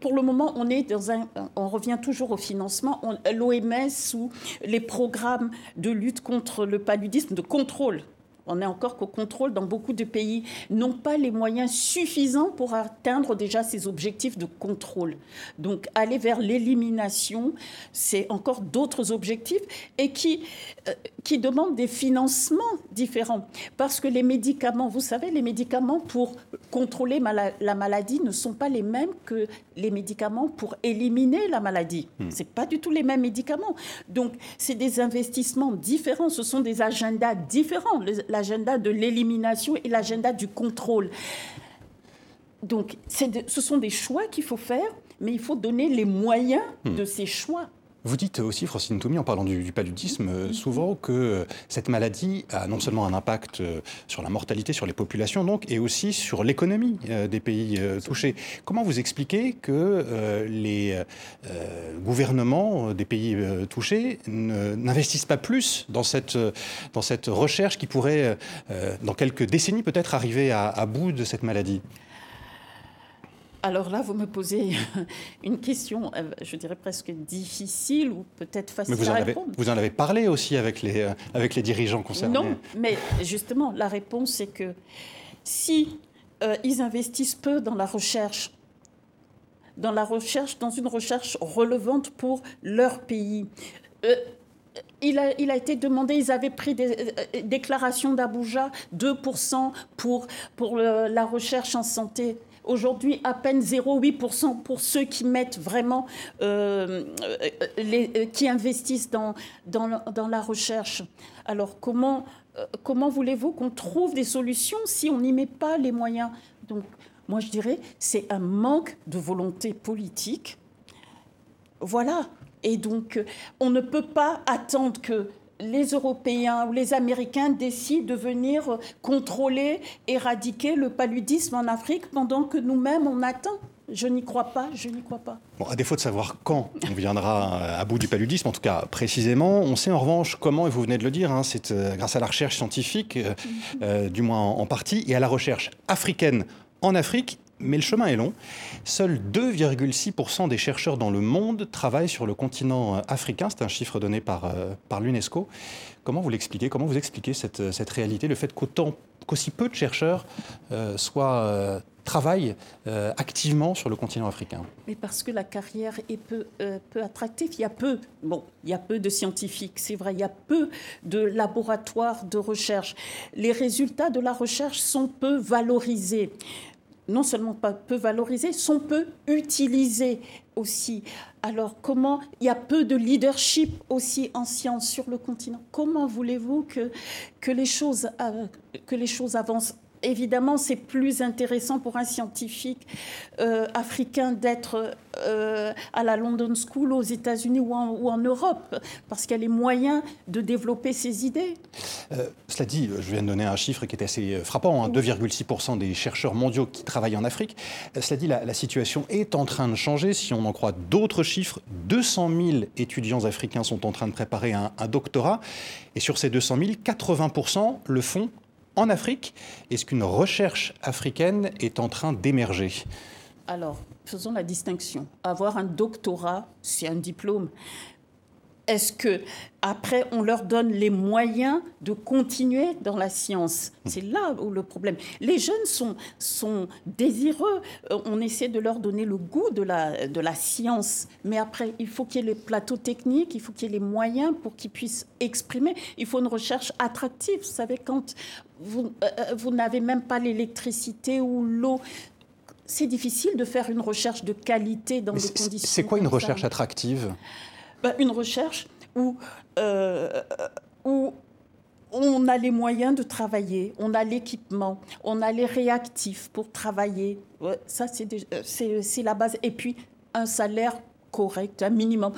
pour le moment on est dans un, on revient toujours au financement, l'OMS ou les programmes de lutte contre le paludisme, de contrôle on est encore qu'au contrôle dans beaucoup de pays, n'ont pas les moyens suffisants pour atteindre déjà ces objectifs de contrôle. Donc aller vers l'élimination, c'est encore d'autres objectifs et qui, euh, qui demandent des financements différents. Parce que les médicaments, vous savez, les médicaments pour contrôler la maladie ne sont pas les mêmes que les médicaments pour éliminer la maladie. Hmm. Ce pas du tout les mêmes médicaments. Donc c'est des investissements différents, ce sont des agendas différents l'agenda de l'élimination et l'agenda du contrôle. Donc, ce sont des choix qu'il faut faire, mais il faut donner les moyens hmm. de ces choix. Vous dites aussi, Francine Toumi, en parlant du, paludisme, euh, souvent que euh, cette maladie a non seulement un impact euh, sur la mortalité, sur les populations, donc, et aussi sur l'économie des pays touchés. Comment vous expliquez que les gouvernements des pays touchés n'investissent pas plus dans cette, dans cette recherche qui pourrait, dans quelques décennies peut-être, arriver à bout de cette maladie? Alors là, vous me posez une question, euh, je dirais presque difficile ou peut-être facile vous à répondre. vous en avez parlé aussi avec les, euh, avec les dirigeants concernés. Non, mais justement, la réponse c'est que si euh, ils investissent peu dans la recherche, dans la recherche, dans une recherche relevante pour leur pays. il, a, il a, été demandé, ils avaient pris des déclarations d'Abuja, 2% pour, pour la recherche en santé. Aujourd'hui, à peine 0,8% pour ceux qui mettent vraiment, euh, les, euh, qui investissent dans, dans, la recherche. Alors comment, euh, comment voulez-vous qu'on trouve des solutions si on n'y met pas les moyens? Donc, moi, je dirais, c'est un manque de volonté politique. Voilà. Et donc, on ne peut pas attendre que les Européens ou les Américains décident de venir contrôler, éradiquer le paludisme en Afrique pendant que nous-mêmes on attend. Je n'y crois pas, je n'y crois pas. À défaut de savoir quand on viendra à bout du paludisme, en tout cas précisément, on sait en revanche comment, et vous venez de le dire, hein, c'est euh, grâce à la recherche scientifique, euh, euh, du moins en, partie, et à la recherche africaine en Afrique mais le chemin est long. Seuls 2,6% des chercheurs dans le monde travaillent sur le continent euh, africain. C'est un chiffre donné par, euh, par l'UNESCO. Comment vous l'expliquez? Comment vous expliquez cette, euh, cette réalité, le fait qu'autant, qu'aussi peu de chercheurs soient travaillent activement sur le continent africain Mais parce que la carrière est peu, peu attractive. Il y a peu, bon, il y a peu de scientifiques, c'est vrai. Il y a peu de laboratoires de recherche. Les résultats de la recherche sont peu valorisés non seulement pas peu valorisés, sont peu utilisés aussi. Alors comment il y a peu de leadership aussi en sciences sur le continent Comment voulez-vous que, que, les choses, euh, que les choses avancent évidemment, c'est plus intéressant pour un scientifique euh, africain d'être euh, à la London School aux États-Unis ou, en, Europe, parce qu'il y a les moyens de développer ses idées. Euh, cela dit, je viens de donner un chiffre qui est assez frappant, 2,6% hein, des chercheurs mondiaux qui travaillent en Afrique. cela dit, la, situation est en train de changer. Si on en croit d'autres chiffres, 200 000 étudiants africains sont en train de préparer un, un doctorat. Et sur ces 200 000, 80% le font en Afrique. Est-ce qu'une recherche africaine est en train d'émerger Alors, faisons la distinction. Avoir un doctorat, c'est un diplôme. Est-ce que après on leur donne les moyens de continuer dans la science? C'est là où le problème. Les jeunes sont, sont désireux. Euh, on essaie de leur donner le goût de la, de la science, mais après il faut qu'il y ait les plateaux techniques, il faut qu'il y ait les moyens pour qu'ils puissent exprimer. Il faut une recherche attractive. Vous savez quand vous, euh, euh, vous n'avez même pas l'électricité ou l'eau c'est difficile de faire une recherche de qualité dans des conditions. C'est quoi une recherche attractive? Bah, une recherche où, euh, où on a les moyens de travailler, on a l'équipement, on a les réactifs pour travailler. Ça, euh, c'est la base. Et puis, un salaire correct, un minimum.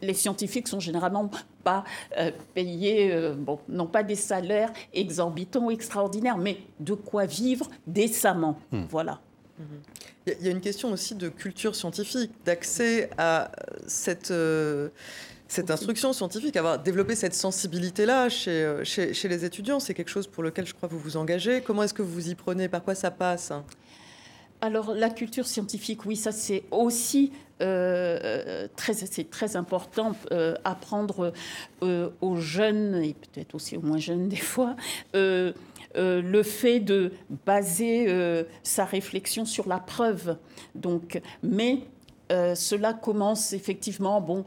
Les scientifiques sont généralement pas euh, payés, bon, non pas des salaires exorbitants ou extraordinaires, mais de quoi vivre décemment. Hmm. Voilà. Il y a une question aussi de culture scientifique, d'accès à cette, euh, cette instruction scientifique, avoir développé cette sensibilité-là chez, euh, chez, chez, les étudiants. C'est quelque chose pour lequel je crois que vous vous engagez. Comment est-ce que vous y prenez? Par quoi ça passe? Alors la culture scientifique, oui, ça c'est aussi euh, très, c'est très important apprendre aux jeunes et peut-être aussi aux moins jeunes des fois euh, le fait de baser euh, sa réflexion sur la preuve. Donc, mais euh, cela commence effectivement, bon,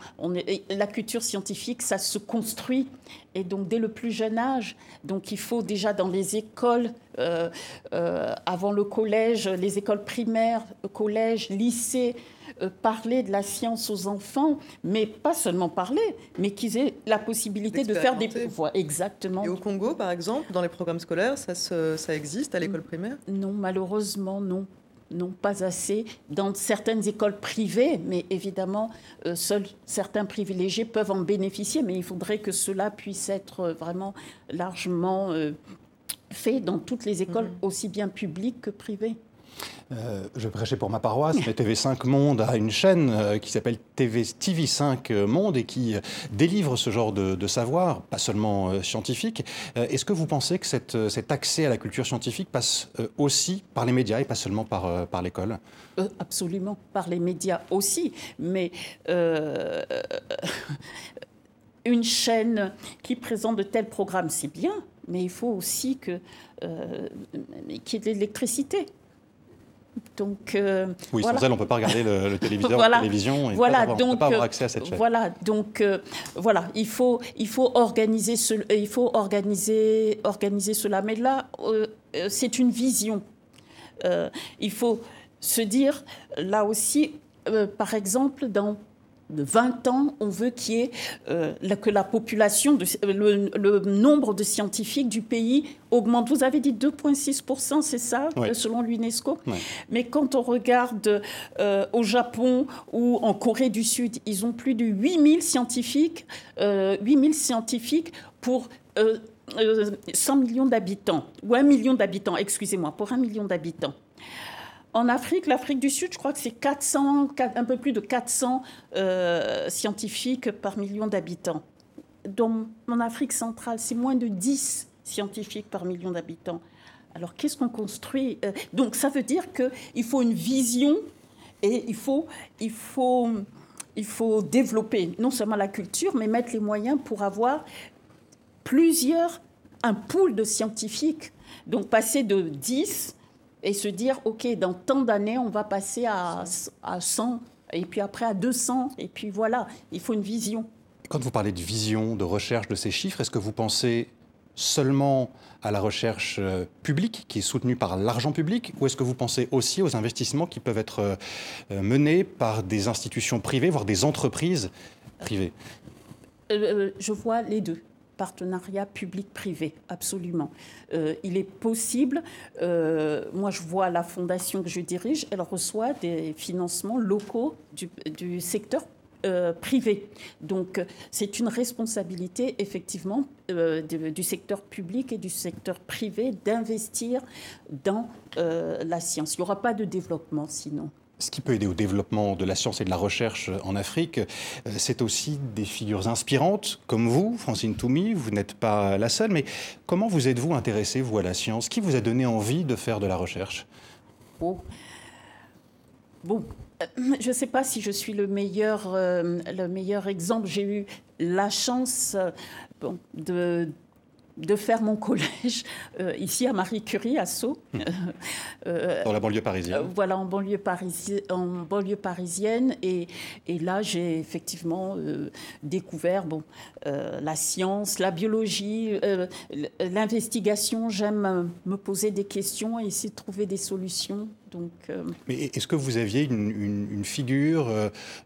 la culture scientifique, ça se construit, et donc dès le plus jeune âge. Donc il faut déjà dans les écoles, avant le collège, les écoles primaires, collège, lycée, parler de la science aux enfants, mais pas seulement parler, mais qu'ils aient la possibilité de faire des voix. Exactement. Et au Congo, par exemple, dans les programmes scolaires, ça, ça existe à l'école primaire? Non, malheureusement, non non pas assez dans certaines écoles privées, mais évidemment, euh, seuls certains privilégiés peuvent en bénéficier, mais il faudrait que cela puisse être vraiment largement euh, fait dans toutes les écoles, mmh. aussi bien publiques que privées. Euh, je prêchais pour ma paroisse, mais TV5 Monde a une chaîne euh, qui s'appelle TV, TV5 Monde et qui euh, délivre ce genre de, savoir, pas seulement scientifique. Est-ce que vous pensez que cet accès à la culture scientifique passe aussi par les médias et pas seulement par l'école? Absolument, par les médias aussi. Mais une chaîne qui présente de tels programmes, c'est bien, mais il faut aussi qu'il y ait de l'électricité. Donc, euh, oui, sans elle, on ne peut pas regarder le, téléviseur, la télévision, et voilà, pas donc, pas avoir accès à cette chaîne. Voilà, donc euh, voilà, il faut, il faut organiser, ce, il faut organiser, organiser cela. Mais là, euh, c'est une vision. il faut se dire, là aussi, par exemple, dans de 20 ans, on veut qu'il y ait euh, que la population, de, le, nombre de scientifiques du pays augmente. Vous avez dit 2,6%, c'est ça, euh, selon l'UNESCO? Mais quand on regarde euh, au Japon ou en Corée du Sud, ils ont plus de 8000 scientifiques, 8000 scientifiques pour 100 millions d'habitants, ou 1 million d'habitants, excusez-moi, pour 1 million d'habitants. En Afrique, l'Afrique du Sud, je crois que c'est 400, un peu plus de 400 euh, scientifiques par million d'habitants. Dans en Afrique centrale, c'est moins de 10 scientifiques par million d'habitants. Alors qu'est-ce qu'on construit euh, Donc ça veut dire qu'il faut une vision et il faut, il, faut, il faut développer non seulement la culture, mais mettre les moyens pour avoir plusieurs, un pool de scientifiques. Donc passer de 10 et se dire, OK, dans tant d'années, on va passer à, à 100, et puis après à 200, et puis voilà, il faut une vision. Quand vous parlez de vision, de recherche de ces chiffres, est-ce que vous pensez seulement à la recherche euh, publique qui est soutenue par l'argent public ou est-ce que vous pensez aussi aux investissements qui peuvent être euh, menés par des institutions privées, voire des entreprises privées? Euh, Je vois les deux. Partenariat public-privé, absolument. Euh, il est possible, euh, moi je vois la fondation que je dirige, elle reçoit des financements locaux du, secteur euh, privé. Donc c'est une responsabilité effectivement du, secteur public et du secteur privé d'investir dans la science. Il n'y aura pas de développement sinon ce qui peut aider au développement de la science et de la recherche en Afrique, euh, c'est aussi des figures inspirantes comme vous, Francine Toumi. Vous n'êtes pas la seule, mais comment vous êtes-vous intéressée, vous, à la science? Qui vous a donné envie de faire de la recherche? Bon, bon euh, je ne sais pas si je suis le meilleur, euh, le meilleur exemple. J'ai eu la chance bon, de de faire mon collège euh, ici à Marie Curie, à Sceaux. Hmm. Euh, Dans la banlieue parisienne. Euh, voilà, en banlieue, en banlieue parisienne. Et, et là, j'ai effectivement découvert bon, la science, la biologie, l'investigation. J'aime me poser des questions et essayer de trouver des solutions. Donc, Mais est-ce que vous aviez une, figure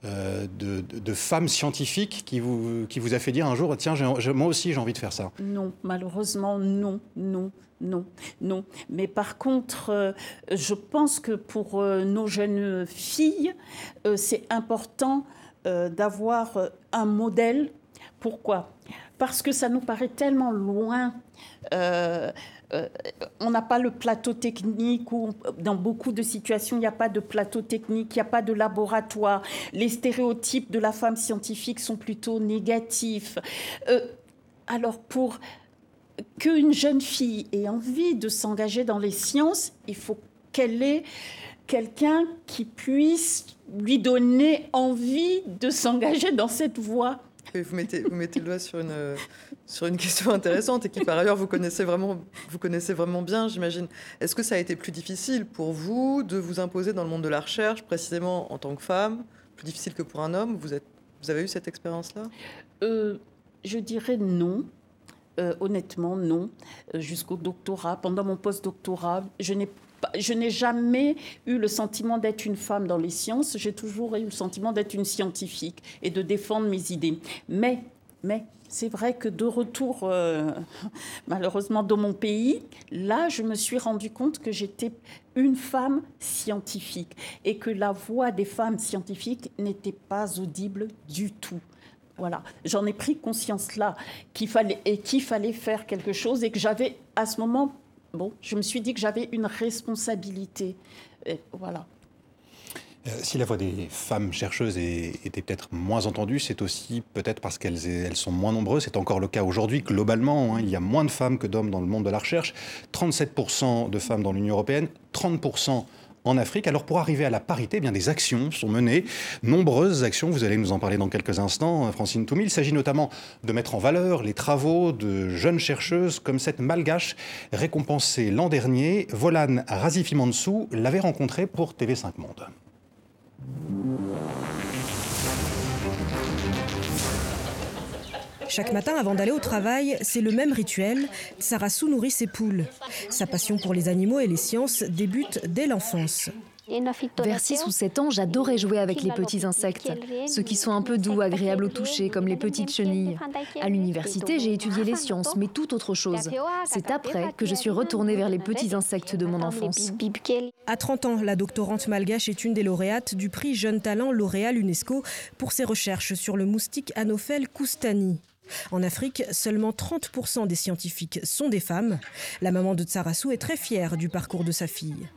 de, de, femme scientifique qui vous, qui vous a fait dire un jour, tiens, moi aussi j'ai envie de faire ça? Non, malheureusement, non, non, non, non. Mais par contre, euh, je pense que pour euh, nos jeunes filles, euh, c'est important d'avoir un modèle. Pourquoi? Parce que ça nous paraît tellement loin. on n'a pas le plateau technique ou dans beaucoup de situations, il n'y a pas de plateau technique, il n'y a pas de laboratoire. Les stéréotypes de la femme scientifique sont plutôt négatifs. alors pour qu'une jeune fille ait envie de s'engager dans les sciences, il faut qu'elle ait quelqu'un qui puisse lui donner envie de s'engager dans cette voie. Vous mettez, vous mettez le doigt sur une, sur une question intéressante et qui, par ailleurs, vous connaissez vraiment, vous connaissez vraiment bien, j'imagine. Est-ce que ça a été plus difficile pour vous de vous imposer dans le monde de la recherche, précisément en tant que femme Plus difficile que pour un homme? Vous, êtes, vous avez eu cette expérience-là? Euh, Je dirais non. Euh, honnêtement, non. Euh, jusqu'au doctorat, pendant mon post-doctorat, je n'ai je n'ai jamais eu le sentiment d'être une femme dans les sciences, j'ai toujours eu le sentiment d'être une scientifique et de défendre mes idées. Mais, mais c'est vrai que de retour, euh, malheureusement, dans mon pays, là, je me suis rendu compte que j'étais une femme scientifique et que la voix des femmes scientifiques n'était pas audible du tout. Voilà, j'en ai pris conscience là qu'il fallait et qu'il fallait faire quelque chose et que j'avais à ce moment, bon, je me suis dit que j'avais une responsabilité. voilà. Euh, si la voix des femmes chercheuses était peut-être moins entendue, c'est aussi peut-être parce qu'elles elles sont moins nombreuses. C'est encore le cas aujourd'hui globalement. Hein. il y a moins de femmes que d'hommes dans le monde de la recherche. 37% de femmes dans l'Union européenne, 30% en Afrique. Alors pour arriver à la parité, eh bien des actions sont menées, nombreuses actions, vous allez nous en parler dans quelques instants, euh, Francine Toumi. Il s'agit notamment de mettre en valeur les travaux de jeunes chercheuses comme cette malgache récompensée l'an dernier. Volane Razifimansou l'avait rencontrée pour TV5 Monde. Chaque matin, avant d'aller au travail, c'est le même rituel. Sarassou nourrit ses poules. Sa passion pour les animaux et les sciences débute dès l'enfance. Vers 6 ou 7 ans, j'adorais jouer avec les petits insectes, ceux qui sont un peu doux, agréables au toucher, comme les petites chenilles. À l'université, j'ai étudié les sciences, mais tout autre chose. C'est après que je suis retournée vers les petits insectes de mon enfance. À 30 ans, la doctorante malgache est une des lauréates du prix Jeune Talent L'Oréal UNESCO pour ses recherches sur le moustique Anophel koustani. En Afrique, seulement 30% des scientifiques sont des femmes. La maman de Tsarassou est très fière du parcours de sa fille.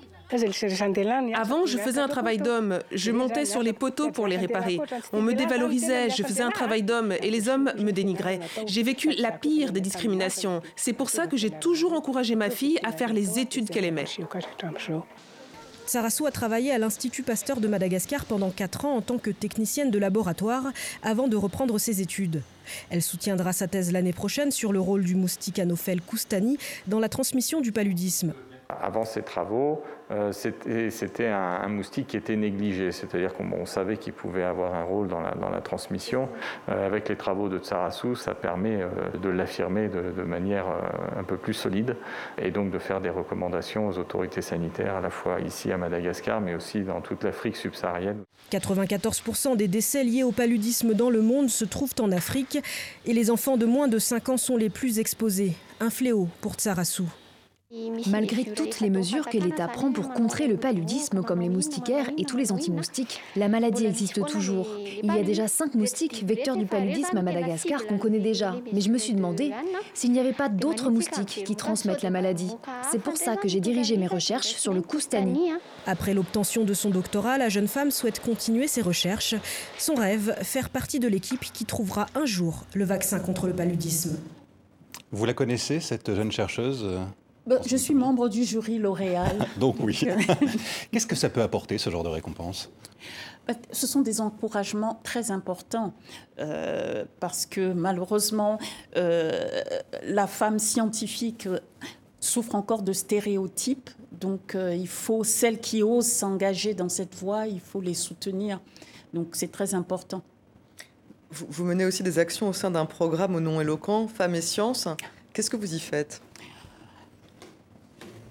Avant, je faisais un travail d'homme. Je montais sur les poteaux pour les réparer. On me dévalorisait, je faisais un travail d'homme et les hommes me dénigraient. J'ai vécu la pire des discriminations. C'est pour ça que j'ai toujours encouragé ma fille à faire les études qu'elle aimait. Sarassou a travaillé à l'Institut Pasteur de Madagascar pendant 4 ans en tant que technicienne de laboratoire avant de reprendre ses études. Elle soutiendra sa thèse l'année prochaine sur le rôle du moustique Anophel koustani dans la transmission du paludisme. Avant ces travaux, c'était un, moustique qui était négligé, c'est-à-dire qu'on savait qu'il pouvait avoir un rôle dans la, transmission. Euh, avec les travaux de Tsarasu, ça permet euh, de l'affirmer de, manière un peu plus solide et donc de faire des recommandations aux autorités sanitaires, à la fois ici à Madagascar, mais aussi dans toute l'Afrique subsaharienne. 94% des décès liés au paludisme dans le monde se trouvent en Afrique et les enfants de moins de 5 ans sont les plus exposés. Un fléau pour Tsarasu. Malgré toutes les mesures que l'État prend pour contrer le paludisme, comme les moustiquaires et tous les anti-moustiques, la maladie existe toujours. Il y a déjà cinq moustiques vecteurs du paludisme à Madagascar qu'on connaît déjà. Mais je me suis demandé s'il n'y avait pas d'autres moustiques qui transmettent la maladie. C'est pour ça que j'ai dirigé mes recherches sur le Koustani. Après l'obtention de son doctorat, la jeune femme souhaite continuer ses recherches. Son rêve, faire partie de l'équipe qui trouvera un jour le vaccin contre le paludisme. Vous la connaissez, cette jeune chercheuse? Bah, je suis membre du jury L'Oréal. Donc oui. Qu'est-ce que ça peut apporter, ce genre de récompense? Bah, ce sont des encouragements très importants euh, parce que malheureusement, euh, la femme scientifique souffre encore de stéréotypes. Donc euh, il faut, celles qui osent s'engager dans cette voie, il faut les soutenir. Donc c'est très important. Vous, vous menez aussi des actions au sein d'un programme au nom éloquent, Femmes et Sciences. Qu'est-ce que vous y faites?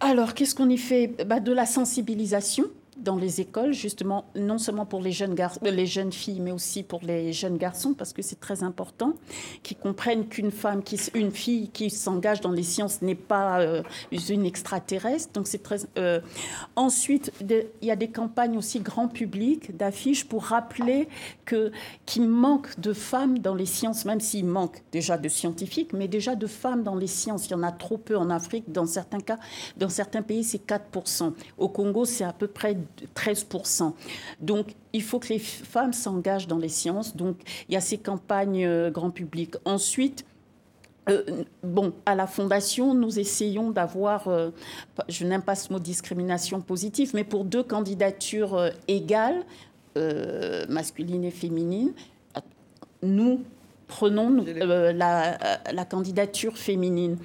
Alors, qu'est-ce qu'on y fait? Bah, De la sensibilisation dans les écoles, justement, non seulement pour les jeunes, les jeunes filles, mais aussi pour les jeunes garçons, parce que c'est très important, qui comprennent qu'une femme, qui, une fille qui s'engage dans les sciences n'est pas euh, une extraterrestre. Donc c'est très. Euh, ensuite, il y a des campagnes aussi grand public d'affiches pour rappeler que qu'il manque de femmes dans les sciences, même s'il manque déjà de scientifiques, mais déjà de femmes dans les sciences. Il y en a trop peu en Afrique. Dans certains cas, dans certains pays, c'est 4%. Au Congo, c'est à peu près 13%. Donc, il faut que les femmes s'engagent dans les sciences. Donc, il y a ces campagnes euh, grand public. Ensuite, euh, bon, à la Fondation, nous essayons d'avoir, euh, je n'aime pas ce mot discrimination positive, mais pour deux candidatures égales, masculine et féminine, nous prenons la, la, candidature féminine.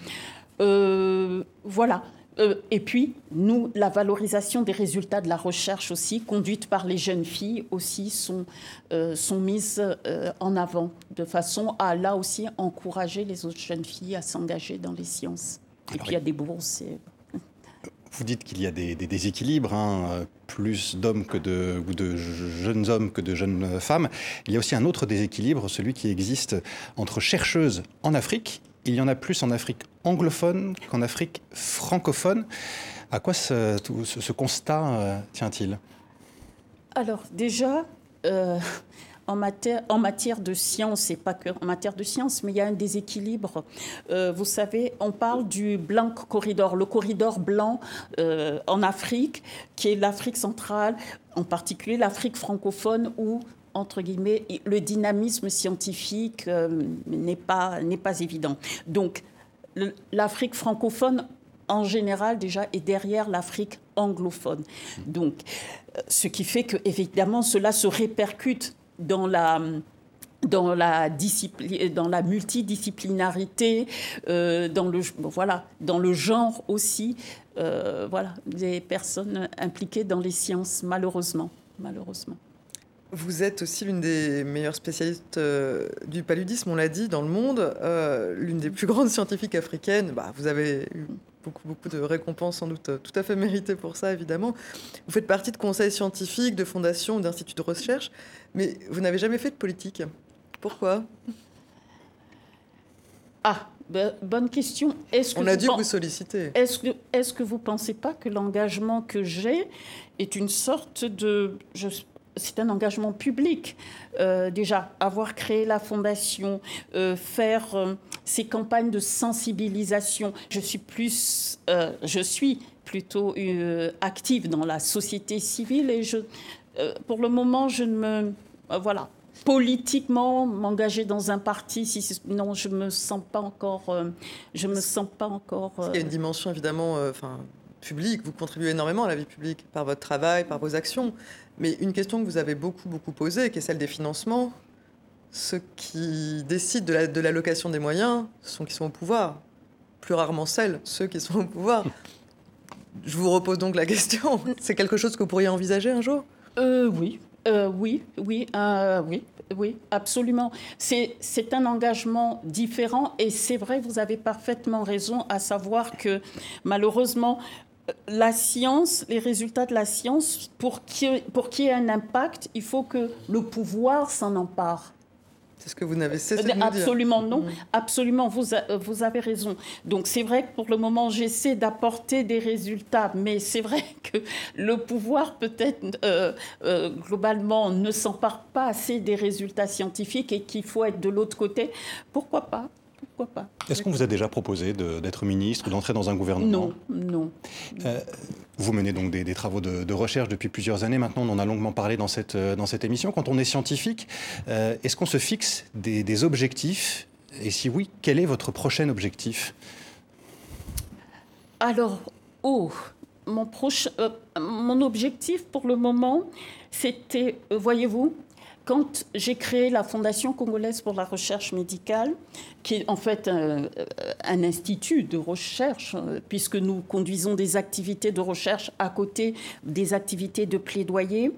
voilà. Euh, et puis, nous, la valorisation des résultats de la recherche aussi, conduite par les jeunes filles, aussi sont, euh, sont mises euh, en avant, de façon à, là aussi, encourager les autres jeunes filles à s'engager dans les sciences. et puis, il y a des bourses. Vous dites qu'il y a des, déséquilibres, hein, plus d'hommes que de, ou de jeunes hommes que de jeunes femmes. Il y a aussi un autre déséquilibre, celui qui existe entre chercheuses en Afrique il y en a plus en Afrique anglophone qu'en Afrique francophone. À quoi ce, constat euh, tient-il? Alors déjà, euh, en, matière, de science, et pas que matière de science, mais il y a un déséquilibre. Euh, vous savez, on parle du Blanc Corridor, le corridor blanc en Afrique, qui est l'Afrique centrale, en particulier l'Afrique francophone, où entre guillemets, le dynamisme scientifique euh, n'est pas, pas évident. Donc, l'Afrique francophone, en général, déjà, est derrière l'Afrique anglophone. Donc, euh, ce qui fait que, évidemment, cela se répercute dans la dans la, dans la multidisciplinarité, euh, dans, le, voilà, dans le genre aussi, voilà, des personnes impliquées dans les sciences, malheureusement. malheureusement. Vous êtes aussi l'une des meilleures spécialistes euh, du paludisme, on l'a dit, dans le monde, euh, l'une des plus grandes scientifiques africaines. Bah, vous avez eu beaucoup, beaucoup de récompenses, sans doute tout à fait méritées pour ça, évidemment. Vous faites partie de conseils scientifiques, de fondations, d'instituts de recherche, mais vous n'avez jamais fait de politique. Pourquoi? Ah, ben, bonne question. Est-ce que On a dû vous solliciter. Est-ce que, est que vous ne pensez pas que l'engagement que j'ai est une sorte de, c'est un engagement public. Euh, déjà, avoir créé la fondation, euh, faire euh, ces campagnes de sensibilisation. Je suis plus, je suis plutôt active dans la société civile et je, pour le moment, je ne me, voilà, politiquement m'engager dans un parti si non je me sens pas encore je me sens pas encore il y a une dimension évidemment enfin publique? Vous contribuez énormément à la vie publique par votre travail par vos actions mais une question que vous avez beaucoup, beaucoup posée, qui est celle des financements, ceux qui décident de l'allocation des moyens sont qui sont au pouvoir. Plus rarement celles, ceux qui sont au pouvoir. Je vous repose donc la question. C'est quelque chose que vous pourriez envisager un jour? Euh, Oui, euh, oui, oui, euh, oui, oui, absolument. C'est un engagement différent et c'est vrai, vous avez parfaitement raison à savoir que malheureusement, la science, les résultats de la science, pour qu'il y ait un impact, il faut que le pouvoir s'en empare. C'est ce que vous n'avez cessé de Absolument dire. non, mm. absolument, vous, vous avez raison. Donc c'est vrai que pour le moment, j'essaie d'apporter des résultats, mais c'est vrai que le pouvoir peut-être euh, euh, globalement ne s'empare pas assez des résultats scientifiques et qu'il faut être de l'autre côté. Pourquoi pas? Pourquoi pas Est-ce qu'on vous a déjà proposé d'être ministre ou d'entrer dans un gouvernement Non, non. Euh, vous menez donc des, travaux de, recherche depuis plusieurs années maintenant, on en a longuement parlé dans cette, euh, dans cette émission. Quand on est scientifique, euh, est-ce qu'on se fixe des, objectifs Et si oui, quel est votre prochain objectif? Alors, oh, mon, proche, mon objectif pour le moment, c'était, voyez-vous, quand j'ai créé la Fondation congolaise pour la recherche médicale, qui est en fait un, institut de recherche, puisque nous conduisons des activités de recherche à côté des activités de plaidoyer,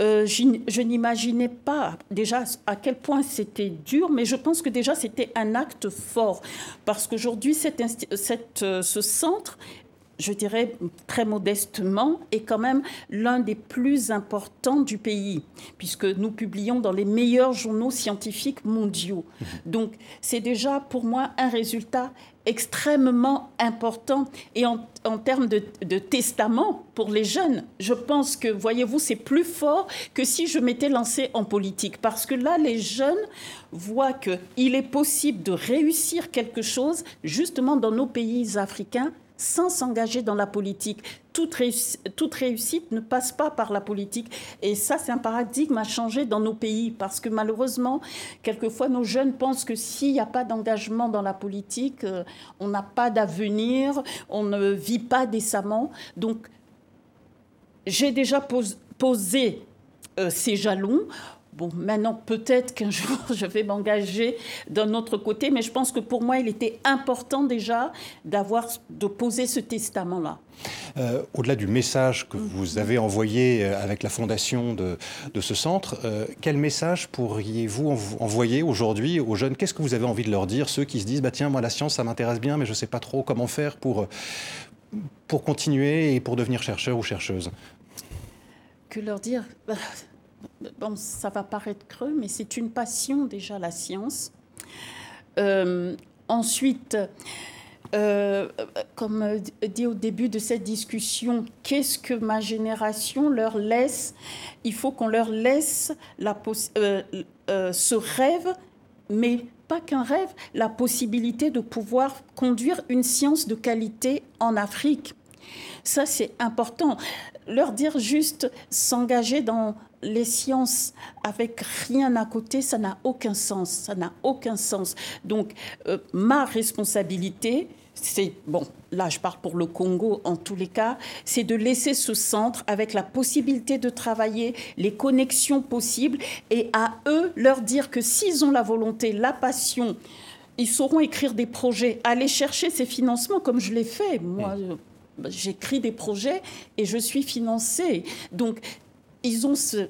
euh, je n'imaginais pas déjà à quel point c'était dur, mais je pense que déjà c'était un acte fort, parce qu'aujourd'hui, euh, ce centre je dirais très modestement, est quand même l'un des plus importants du pays, puisque nous publions dans les meilleurs journaux scientifiques mondiaux. Donc c'est déjà pour moi un résultat extrêmement important. Et en, termes de, de, testament pour les jeunes, je pense que, voyez-vous, c'est plus fort que si je m'étais lancée en politique. Parce que là, les jeunes voient qu'il est possible de réussir quelque chose, justement dans nos pays africains, sans s'engager dans la politique. Toute, réussite, ne passe pas par la politique. Et ça, c'est un paradigme à changer dans nos pays, parce que malheureusement, quelquefois, nos jeunes pensent que s'il n'y a pas d'engagement dans la politique, euh, on n'a pas d'avenir, on ne vit pas décemment. Donc, j'ai déjà posé euh, ces jalons. Bon, maintenant, peut-être qu'un jour, je vais m'engager d'un autre côté, mais je pense que pour moi, il était important déjà d'avoir, de poser ce testament-là. Euh, au-delà du message que vous avez envoyé euh, avec la fondation de, ce centre, euh, quel message pourriez-vous envoyer aujourd'hui aux jeunes? Qu'est-ce que vous avez envie de leur dire, ceux qui se disent, bah, tiens, moi, la science, ça m'intéresse bien, mais je ne sais pas trop comment faire pour, pour continuer et pour devenir chercheur ou chercheuse? Que leur dire? bah, bon, ça va paraître creux, mais c'est une passion déjà, la science. Euh, ensuite, euh, comme dit au début de cette discussion, qu'est-ce que ma génération leur laisse? Il faut qu'on leur laisse la euh, ce rêve, mais pas qu'un rêve, la possibilité de pouvoir conduire une science de qualité en Afrique. Ça, c'est important. Leur dire juste s'engager dans les sciences avec rien à côté, ça n'a aucun sens. Ça n'a aucun sens. Donc, euh, ma responsabilité, c'est, bon, là je parle pour le Congo en tous les cas, c'est de laisser ce centre avec la possibilité de travailler, les connexions possibles, et à eux leur dire que s'ils ont la volonté, la passion, ils sauront écrire des projets, aller chercher ces financements comme je l'ai fait. Moi, mm. j'écris des projets et je suis financée. Donc, ils ont ce,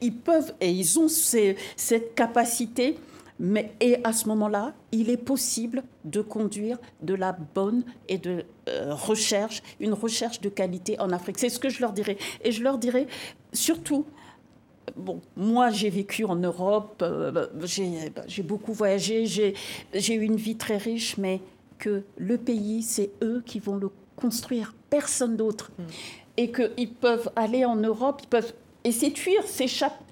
ils peuvent et ils ont cette capacité. Mais, et à ce moment-là, il est possible de conduire de la bonne et de euh, recherche, une recherche de qualité en Afrique. C'est ce que je leur dirais. Et je leur dirais surtout, bon, moi j'ai vécu en Europe, euh, j'ai beaucoup voyagé, j'ai eu une vie très riche, mais que le pays, c'est eux qui vont le construire, personne d'autre. Mm. Et qu'ils peuvent aller en Europe, ils peuvent et ces tuiles s'échappent.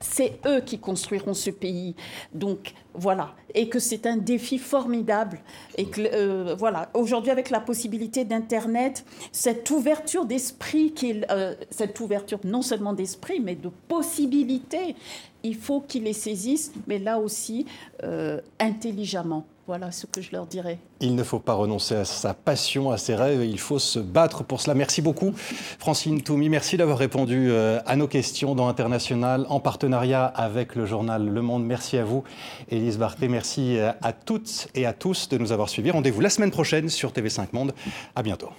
C'est eux qui construiront ce pays. Donc voilà. Et que c'est un défi formidable. Et que euh, voilà. Aujourd'hui, avec la possibilité d'Internet, cette ouverture d'esprit, euh, cette ouverture non seulement d'esprit, mais de possibilités, il faut qu'ils les saisissent, mais là aussi euh, intelligemment. Voilà ce que je leur dirais. Il ne faut pas renoncer à sa passion, à ses rêves, il faut se battre pour cela. Merci beaucoup, Francine Toumi. Merci d'avoir répondu euh, à nos questions dans International en partenariat avec le journal Le Monde. Merci à vous, Élise Barthé. Merci euh, à toutes et à tous de nous avoir suivis. Rendez-vous la semaine prochaine sur TV5 Monde. À bientôt.